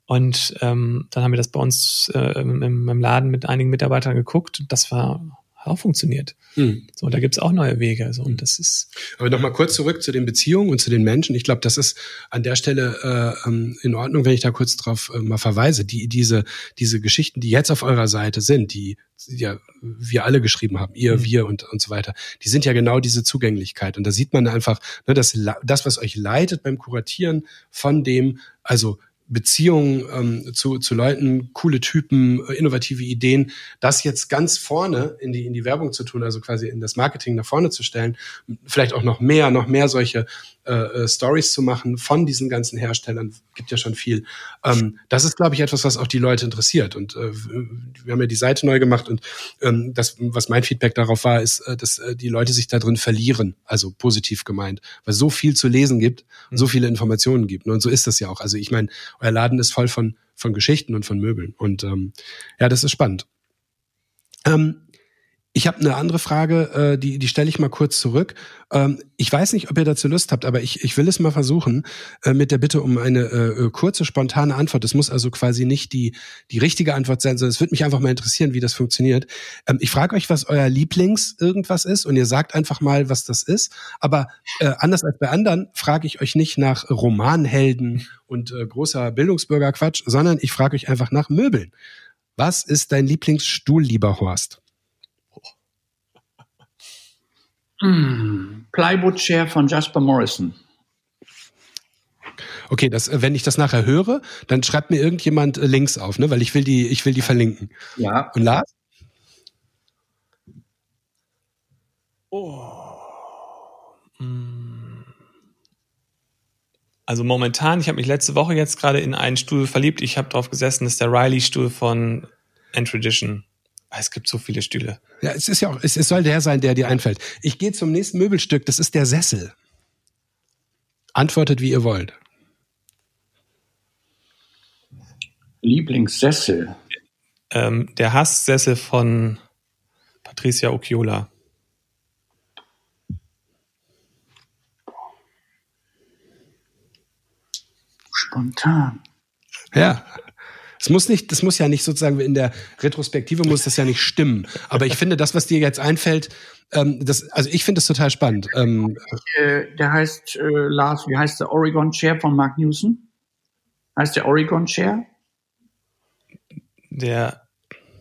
Und ähm, dann haben wir das bei uns äh, im, im Laden mit einigen Mitarbeitern geguckt. Das war auch funktioniert. Mhm. So, da gibt's auch neue Wege. So, und das ist. Aber nochmal kurz zurück zu den Beziehungen und zu den Menschen. Ich glaube, das ist an der Stelle äh, ähm, in Ordnung, wenn ich da kurz drauf äh, mal verweise. Die, diese, diese Geschichten, die jetzt auf eurer Seite sind, die ja wir alle geschrieben haben, ihr, mhm. wir und, und so weiter, die sind ja genau diese Zugänglichkeit. Und da sieht man einfach, ne, dass das, was euch leitet beim Kuratieren von dem, also Beziehungen ähm, zu, zu Leuten, coole Typen, äh, innovative Ideen, das jetzt ganz vorne in die, in die Werbung zu tun, also quasi in das Marketing nach vorne zu stellen, vielleicht auch noch mehr, noch mehr solche äh, äh, Stories zu machen von diesen ganzen Herstellern, gibt ja schon viel. Ähm, das ist, glaube ich, etwas, was auch die Leute interessiert. Und äh, wir haben ja die Seite neu gemacht und ähm, das, was mein Feedback darauf war, ist, äh, dass äh, die Leute sich da drin verlieren, also positiv gemeint, weil es so viel zu lesen gibt und so mhm. viele Informationen gibt. Und so ist das ja auch. Also ich meine, euer Laden ist voll von, von Geschichten und von Möbeln. Und ähm, ja, das ist spannend. Ähm, ich habe eine andere Frage, äh, die, die stelle ich mal kurz zurück. Ähm, ich weiß nicht, ob ihr dazu Lust habt, aber ich, ich will es mal versuchen äh, mit der Bitte um eine äh, kurze, spontane Antwort. Es muss also quasi nicht die, die richtige Antwort sein, sondern es würde mich einfach mal interessieren, wie das funktioniert. Ähm, ich frage euch, was euer Lieblings irgendwas ist und ihr sagt einfach mal, was das ist. Aber äh, anders als bei anderen frage ich euch nicht nach Romanhelden und äh, großer Bildungsbürgerquatsch, sondern ich frage euch einfach nach Möbeln. Was ist dein Lieblingsstuhl, lieber Horst? Mm, Plywood Chair von Jasper Morrison. Okay, das, äh, wenn ich das nachher höre, dann schreibt mir irgendjemand äh, Links auf, ne? Weil ich will die, ich will die verlinken. Ja. Und Lars? Oh. Mm. Also momentan, ich habe mich letzte Woche jetzt gerade in einen Stuhl verliebt. Ich habe drauf gesessen, das ist der Riley-Stuhl von N-Tradition. Es gibt so viele Stühle. Ja, es ist ja auch, es, es soll der sein, der dir einfällt. Ich gehe zum nächsten Möbelstück, das ist der Sessel. Antwortet, wie ihr wollt. Lieblingssessel. Ähm, der Hasssessel von Patricia Okiola. Spontan. Ja. Es muss nicht, das muss ja nicht sozusagen in der Retrospektive muss das ja nicht stimmen. Aber ich finde, das, was dir jetzt einfällt, ähm, das, also ich finde es total spannend. Ähm, Äh, der heißt, äh, Lars, wie heißt der Oregon Chair von Mark Newson? Heißt der Oregon Chair? Der,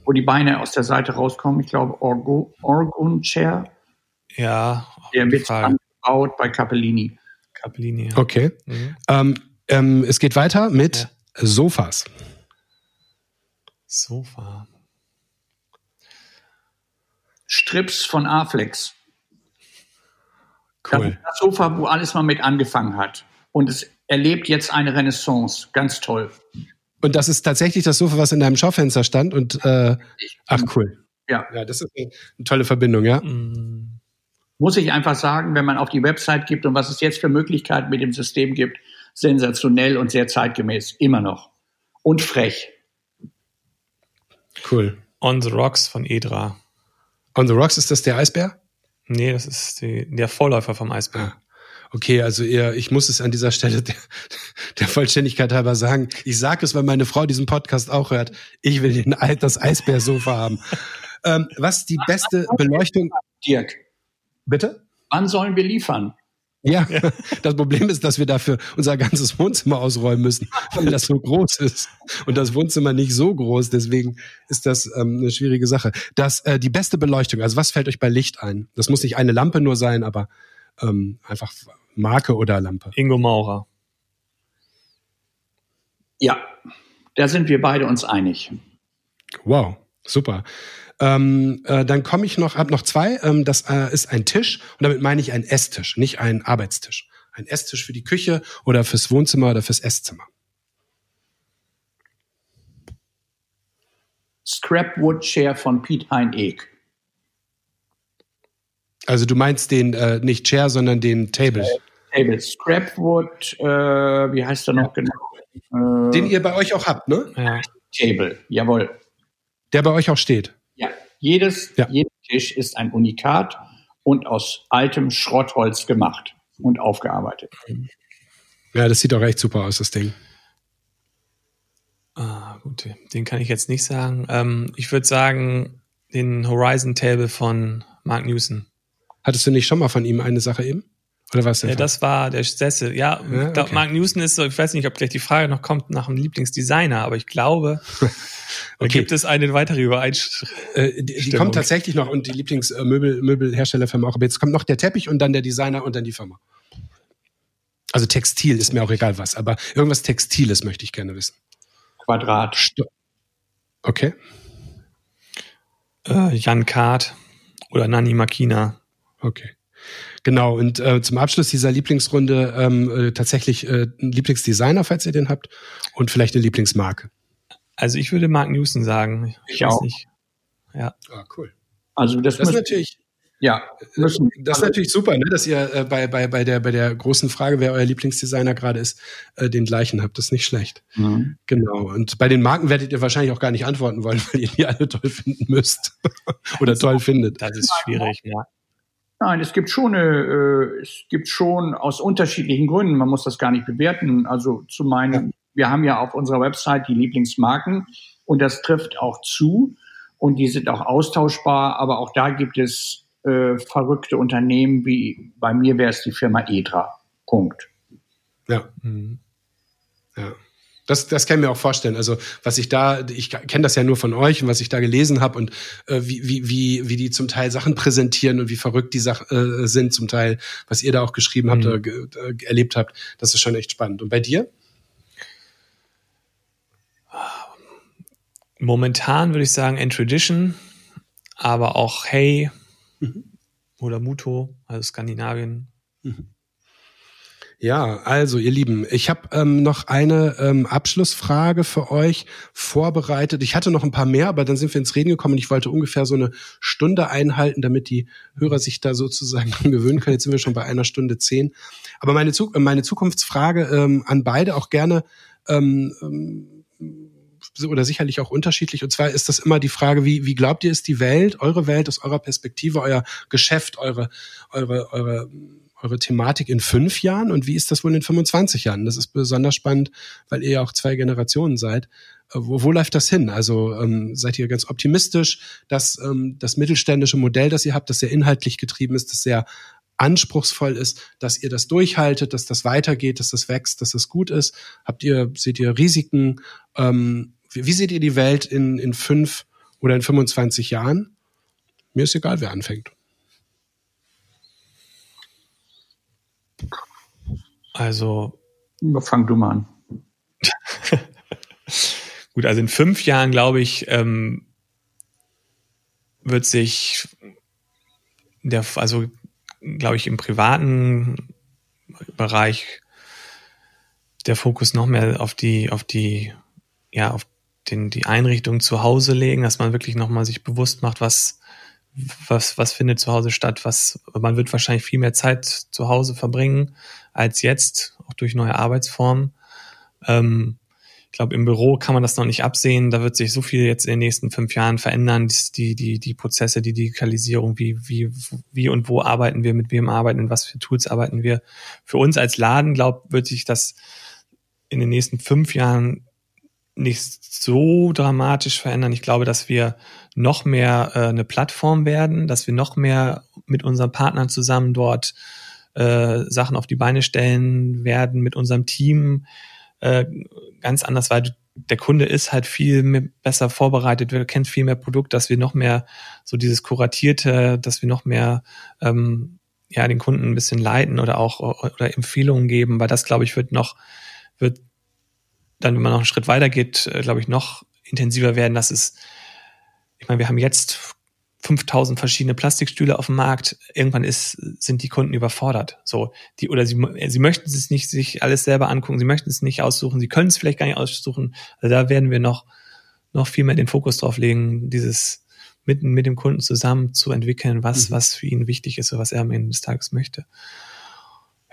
Wo die Beine aus der Seite rauskommen. Ich glaube, Orgo, Oregon Chair. ja, Der wird angebaut bei Capellini. Capellini. Ja. okay. Mhm. Ähm, ähm, es geht weiter mit Sofas. Sofa. Strips von Aflex. Das Cool. ist das Sofa, wo alles mal mit angefangen hat. Und es erlebt jetzt eine Renaissance. Ganz toll. Und das ist tatsächlich das Sofa, was in deinem Schaufenster stand. Und äh, ach cool. Ja. Ja, das ist eine, tolle Verbindung, ja. Mm, Muss ich einfach sagen, wenn man auf die Website gibt und was es jetzt für Möglichkeiten mit dem System gibt, sensationell und sehr zeitgemäß. Immer noch. Und frech. Cool. On the Rocks von Edra. On the Rocks ist das der Eisbär? Nee, das ist die, der Vorläufer vom Eisbär. Okay, also ihr, ich muss es an dieser Stelle der, der Vollständigkeit halber sagen. Ich sage es, weil meine Frau diesen Podcast auch hört. Ich will den, das Eisbärsofa haben. Ähm, was die beste Beleuchtung? Dirk, Bitte? wann sollen wir liefern? Ja, das Problem ist, dass wir dafür unser ganzes Wohnzimmer ausräumen müssen, weil das so groß ist. Und das Wohnzimmer nicht so groß, deswegen ist das ähm, eine schwierige Sache. Das, äh, die beste Beleuchtung, also was fällt euch bei Licht ein? Das muss nicht eine Lampe nur sein, aber ähm, einfach Marke oder Lampe. Ingo Maurer. Ja, da sind wir beide uns einig. Wow, super. Ähm, äh, dann komme ich noch, hab noch zwei. Ähm, das äh, ist ein Tisch und damit meine ich einen Esstisch, nicht einen Arbeitstisch. Ein Esstisch für die Küche oder fürs Wohnzimmer oder fürs Esszimmer. Scrapwood Chair von Piet Hein Eek. Also du meinst den äh, nicht Chair, sondern den Table, Table Scrapwood, äh, wie heißt er noch genau? Äh, den ihr bei euch auch habt, ne? Ja. Table, jawohl. Der bei euch auch steht. Jedes, Ja. jeder Tisch ist ein Unikat und aus altem Schrottholz gemacht und aufgearbeitet. Ja, das sieht auch echt super aus, das Ding. Ah, gut, den kann ich jetzt nicht sagen. Ähm, ich würde sagen, den Horizon Table von Mark Newson. Hattest du nicht schon mal von ihm eine Sache eben? Oder was? Ja, das war der Sessel. Ja, Ja, glaub, okay. Mark Newson ist so, ich weiß nicht, ob gleich die Frage noch kommt nach dem Lieblingsdesigner, aber ich glaube, Okay. gibt es eine weitere Übereinstimmung. Äh, die, kommt tatsächlich noch und die Lieblingsmöbel Möbelherstellerfirma auch. Aber jetzt kommt noch der Teppich und dann der Designer und dann die Firma. Also Textil ist mir auch egal was, aber irgendwas Textiles möchte ich gerne wissen. Quadrat. Sto okay. Äh, Jan Kart oder Nani Makina. Okay. Genau, und äh, zum Abschluss dieser Lieblingsrunde ähm, äh, tatsächlich äh, ein Lieblingsdesigner, falls ihr den habt, und vielleicht eine Lieblingsmarke. Also ich würde Mark Newson sagen. Ich, Ich weiß auch. nicht. Ja. Ah, cool. Also das, Das ist natürlich, ja, müssen, das ist natürlich super, ne, dass ihr äh, bei, bei, bei, der, bei der großen Frage, wer euer Lieblingsdesigner gerade ist, äh, den gleichen habt. Das ist nicht schlecht. Mhm. Genau. Und bei den Marken werdet ihr wahrscheinlich auch gar nicht antworten wollen, weil ihr die alle toll finden müsst. Oder toll findet. Das ist schwierig, ja. Nein, es gibt schon, eine, äh, es gibt schon aus unterschiedlichen Gründen, man muss das gar nicht bewerten. Also zu meinen, wir haben ja auf unserer Website die Lieblingsmarken und das trifft auch zu und die sind auch austauschbar, aber auch da gibt es äh, verrückte Unternehmen, wie bei mir wäre es die Firma Edra. Punkt. Ja. Mhm. Ja. Das, das kann ich mir auch vorstellen. Also was ich da, ich kenne das ja nur von euch und was ich da gelesen habe und äh, wie, wie, wie, wie die zum Teil Sachen präsentieren und wie verrückt die Sachen äh, sind zum Teil, was ihr da auch geschrieben habt Mhm. oder ge, äh, erlebt habt, das ist schon echt spannend. Und bei dir? Momentan würde ich sagen N-Tradition, aber auch Hey Mhm. oder Muto, also Skandinavien. Ja, also ihr Lieben, ich habe ähm, noch eine ähm, Abschlussfrage für euch vorbereitet. Ich hatte noch ein paar mehr, aber dann sind wir ins Reden gekommen und ich wollte ungefähr so eine Stunde einhalten, damit die Hörer sich da sozusagen gewöhnen können. Jetzt sind wir schon bei einer Stunde zehn. Aber meine, meine Zukunftsfrage ähm, an beide auch gerne ähm, ähm, oder sicherlich auch unterschiedlich. Und zwar ist das immer die Frage, wie, wie glaubt ihr, ist die Welt, eure Welt aus eurer Perspektive, euer Geschäft, eure, eure, eure eure Thematik in fünf Jahren und wie ist das wohl in 25 Jahren? Das ist besonders spannend, weil ihr ja auch zwei Generationen seid. Äh, wo, wo läuft das hin? Also ähm, seid ihr ganz optimistisch, dass ähm, das mittelständische Modell, das ihr habt, das sehr inhaltlich getrieben ist, das sehr anspruchsvoll ist, dass ihr das durchhaltet, dass das weitergeht, dass das wächst, dass das gut ist? Habt ihr, seht ihr Risiken? Ähm, wie, wie seht ihr die Welt in, in fünf oder in 25 Jahren? Mir ist egal, wer anfängt. Also. Fang du mal an. Gut, also in fünf Jahren, glaube ich, ähm, wird sich der, also glaube ich, im privaten Bereich der Fokus noch mehr auf die, auf die, ja, auf den, die Einrichtung zu Hause legen, dass man wirklich nochmal sich bewusst macht, was, was, was findet zu Hause statt, was, man wird wahrscheinlich viel mehr Zeit zu Hause verbringen als jetzt, auch durch neue Arbeitsformen. Ähm, ich glaube, im Büro kann man das noch nicht absehen. Da wird sich so viel jetzt in den nächsten fünf Jahren verändern. Die, die, die Prozesse, die Digitalisierung, wie, wie, wie und wo arbeiten wir, mit wem arbeiten, was für Tools arbeiten wir. Für uns als Laden, glaube wird sich das in den nächsten fünf Jahren nicht so dramatisch verändern. Ich glaube, dass wir noch mehr äh, eine Plattform werden, dass wir noch mehr mit unseren Partnern zusammen dort äh, Sachen auf die Beine stellen werden, mit unserem Team äh, ganz anders, weil der Kunde ist halt viel mehr, besser vorbereitet, kennt viel mehr Produkt, dass wir noch mehr so dieses kuratierte, dass wir noch mehr ähm, ja den Kunden ein bisschen leiten oder auch oder Empfehlungen geben, weil das glaube ich wird noch wird dann, wenn man noch einen Schritt weiter geht, äh, glaube ich, noch intensiver werden. Das ist, ich meine, wir haben jetzt 5000 verschiedene Plastikstühle auf dem Markt. Irgendwann ist, sind die Kunden überfordert. So, die, oder sie, sie möchten es nicht sich alles selber angucken. Sie möchten es nicht aussuchen. Sie können es vielleicht gar nicht aussuchen. Also da werden wir noch, noch viel mehr den Fokus drauf legen, dieses mit, mit dem Kunden zusammen zu entwickeln, was, mhm. was für ihn wichtig ist oder was er am Ende des Tages möchte.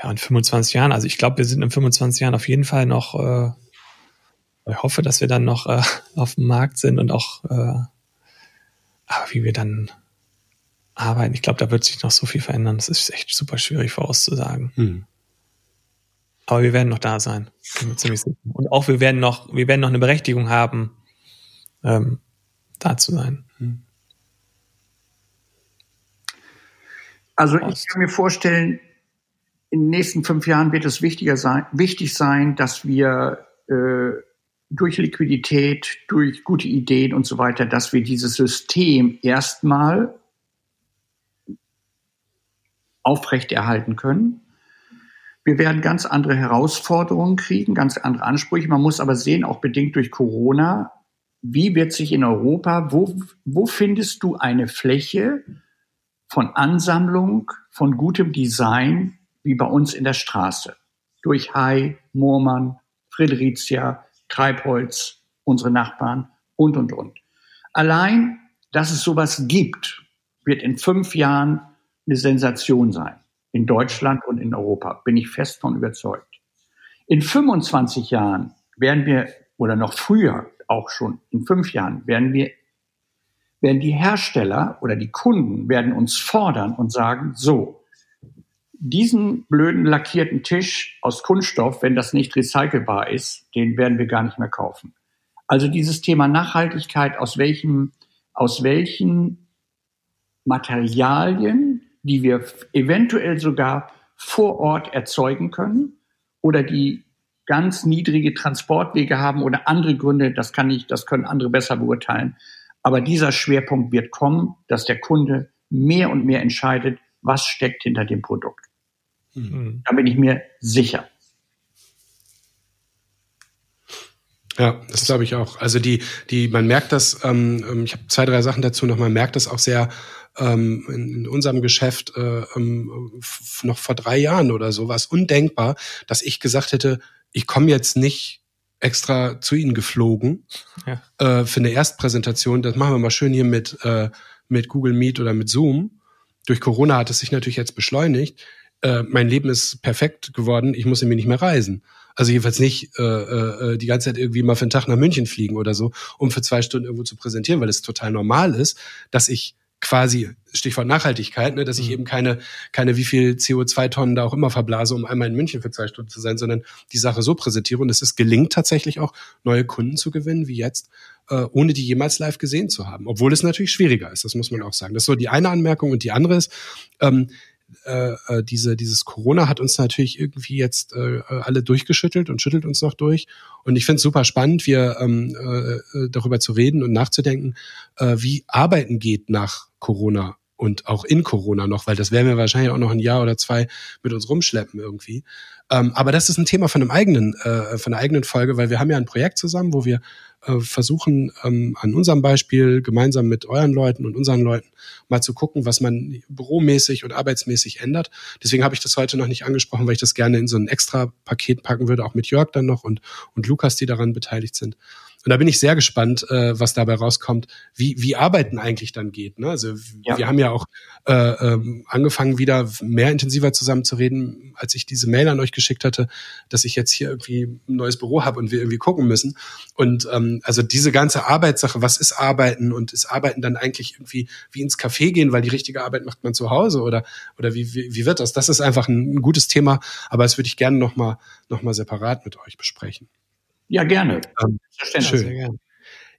Ja, in 25 Jahren, also ich glaube, wir sind in 25 Jahren auf jeden Fall noch, äh, ich hoffe, dass wir dann noch äh, auf dem Markt sind und auch, äh, aber wie wir dann arbeiten, ich glaube, da wird sich noch so viel verändern. Das ist echt super schwierig vorauszusagen. Hm. Aber wir werden noch da sein. ziemlich sicher. Und auch wir werden noch, wir werden noch eine Berechtigung haben, ähm, da zu sein. Hm. Also ich kann mir vorstellen, in den nächsten fünf Jahren wird es wichtiger sein, wichtig sein, dass wir äh, durch Liquidität, durch gute Ideen und so weiter, dass wir dieses System erstmal aufrechterhalten können. Wir werden ganz andere Herausforderungen kriegen, ganz andere Ansprüche. Man muss aber sehen, auch bedingt durch Corona, wie wird sich in Europa, wo, wo findest du eine Fläche von Ansammlung, von gutem Design, wie bei uns in der Straße? Durch Hai, Moormann, Friedrichia, Treibholz, unsere Nachbarn und, und, und. Allein, dass es sowas gibt, wird in fünf Jahren eine Sensation sein. In Deutschland und in Europa bin ich fest von überzeugt. In 25 Jahren werden wir, oder noch früher auch schon, in fünf Jahren werden wir, werden die Hersteller oder die Kunden werden uns fordern und sagen, so, diesen blöden lackierten Tisch aus Kunststoff, wenn das nicht recycelbar ist, den werden wir gar nicht mehr kaufen. Also dieses Thema Nachhaltigkeit, aus welchen, aus welchen Materialien, die wir eventuell sogar vor Ort erzeugen können oder die ganz niedrige Transportwege haben oder andere Gründe, das kann ich, das können andere besser beurteilen. Aber dieser Schwerpunkt wird kommen, dass der Kunde mehr und mehr entscheidet, was steckt hinter dem Produkt. Mhm. Da bin ich mir sicher. Ja, das glaube ich auch. Also die, die, man merkt das, ähm, ähm ich habe zwei, drei Sachen dazu noch, man merkt das auch sehr ähm, in, in unserem Geschäft äh, ähm, noch vor drei Jahren oder so war es undenkbar, dass ich gesagt hätte, ich komme jetzt nicht extra zu Ihnen geflogen ja. äh, für eine Erstpräsentation. Das machen wir mal schön hier mit, äh, mit Google Meet oder mit Zoom. Durch Corona hat es sich natürlich jetzt beschleunigt. Äh, mein Leben ist perfekt geworden. Ich muss irgendwie nicht mehr reisen. Also jedenfalls nicht äh, äh, die ganze Zeit irgendwie mal für einen Tag nach München fliegen oder so, um für zwei Stunden irgendwo zu präsentieren, weil es total normal ist, dass ich quasi Stichwort Nachhaltigkeit, ne, dass ich mhm. eben keine, keine wie viel CO2-Tonnen da auch immer verblase, um einmal in München für zwei Stunden zu sein, sondern die Sache so präsentiere. Und es ist gelingt tatsächlich auch, neue Kunden zu gewinnen, wie jetzt, äh, ohne die jemals live gesehen zu haben. Obwohl es natürlich schwieriger ist, das muss man auch sagen. Das ist so die eine Anmerkung. Und die andere ist, ähm, äh, äh, diese, dieses Corona hat uns natürlich irgendwie jetzt äh, alle durchgeschüttelt und schüttelt uns noch durch. Und ich finde es super spannend, wir ähm, äh, darüber zu reden und nachzudenken, äh, wie Arbeiten geht nach Corona und auch in Corona noch, weil das werden wir wahrscheinlich auch noch ein Jahr oder zwei mit uns rumschleppen irgendwie. Ähm, aber das ist ein Thema von einem eigenen, äh, von einer eigenen Folge, weil wir haben ja ein Projekt zusammen, wo wir äh, versuchen, ähm, an unserem Beispiel gemeinsam mit euren Leuten und unseren Leuten mal zu gucken, was man büromäßig und arbeitsmäßig ändert. Deswegen habe ich das heute noch nicht angesprochen, weil ich das gerne in so ein extra Paket packen würde, auch mit Jörg dann noch und, und Lukas, die daran beteiligt sind. Und da bin ich sehr gespannt, äh, was dabei rauskommt, wie, wie Arbeiten eigentlich dann geht. Ne? Also ja. wir haben ja auch äh, ähm, angefangen, wieder mehr intensiver zusammen zu reden, als ich diese Mail an euch geschickt hatte, dass ich jetzt hier irgendwie ein neues Büro habe und wir irgendwie gucken müssen. Und ähm, also diese ganze Arbeitssache, was ist Arbeiten und ist Arbeiten dann eigentlich irgendwie wie ins Café gehen, weil die richtige Arbeit macht man zu Hause oder oder wie, wie, wie wird das? Das ist einfach ein, ein gutes Thema, aber das würde ich gerne nochmal noch mal separat mit euch besprechen. Ja, gerne. Ähm, schön.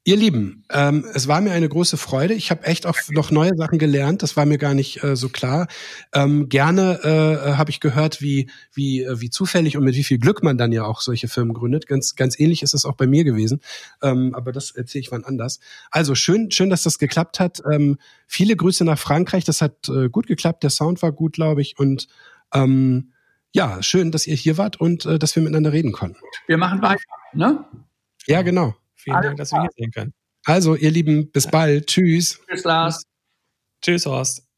Ihr Lieben, ähm, es war mir eine große Freude. Ich habe echt auch noch neue Sachen gelernt. Das war mir gar nicht äh, so klar. Ähm, gerne äh, habe ich gehört, wie wie äh, wie zufällig und mit wie viel Glück man dann ja auch solche Firmen gründet. Ganz ganz ähnlich ist es auch bei mir gewesen. Ähm, aber das erzähle ich wann anders. Also schön schön, dass das geklappt hat. Ähm, viele Grüße nach Frankreich. Das hat äh, gut geklappt. Der Sound war gut, glaube ich. Und ähm, ja, schön, dass ihr hier wart und äh, dass wir miteinander reden konnten. Wir machen weiter, ne? Ja, genau. Vielen Alles Dank, dass wir hier sehen können. Also, ihr Lieben, bis bald. Tschüss. Tschüss, Lars. Tschüss, Horst.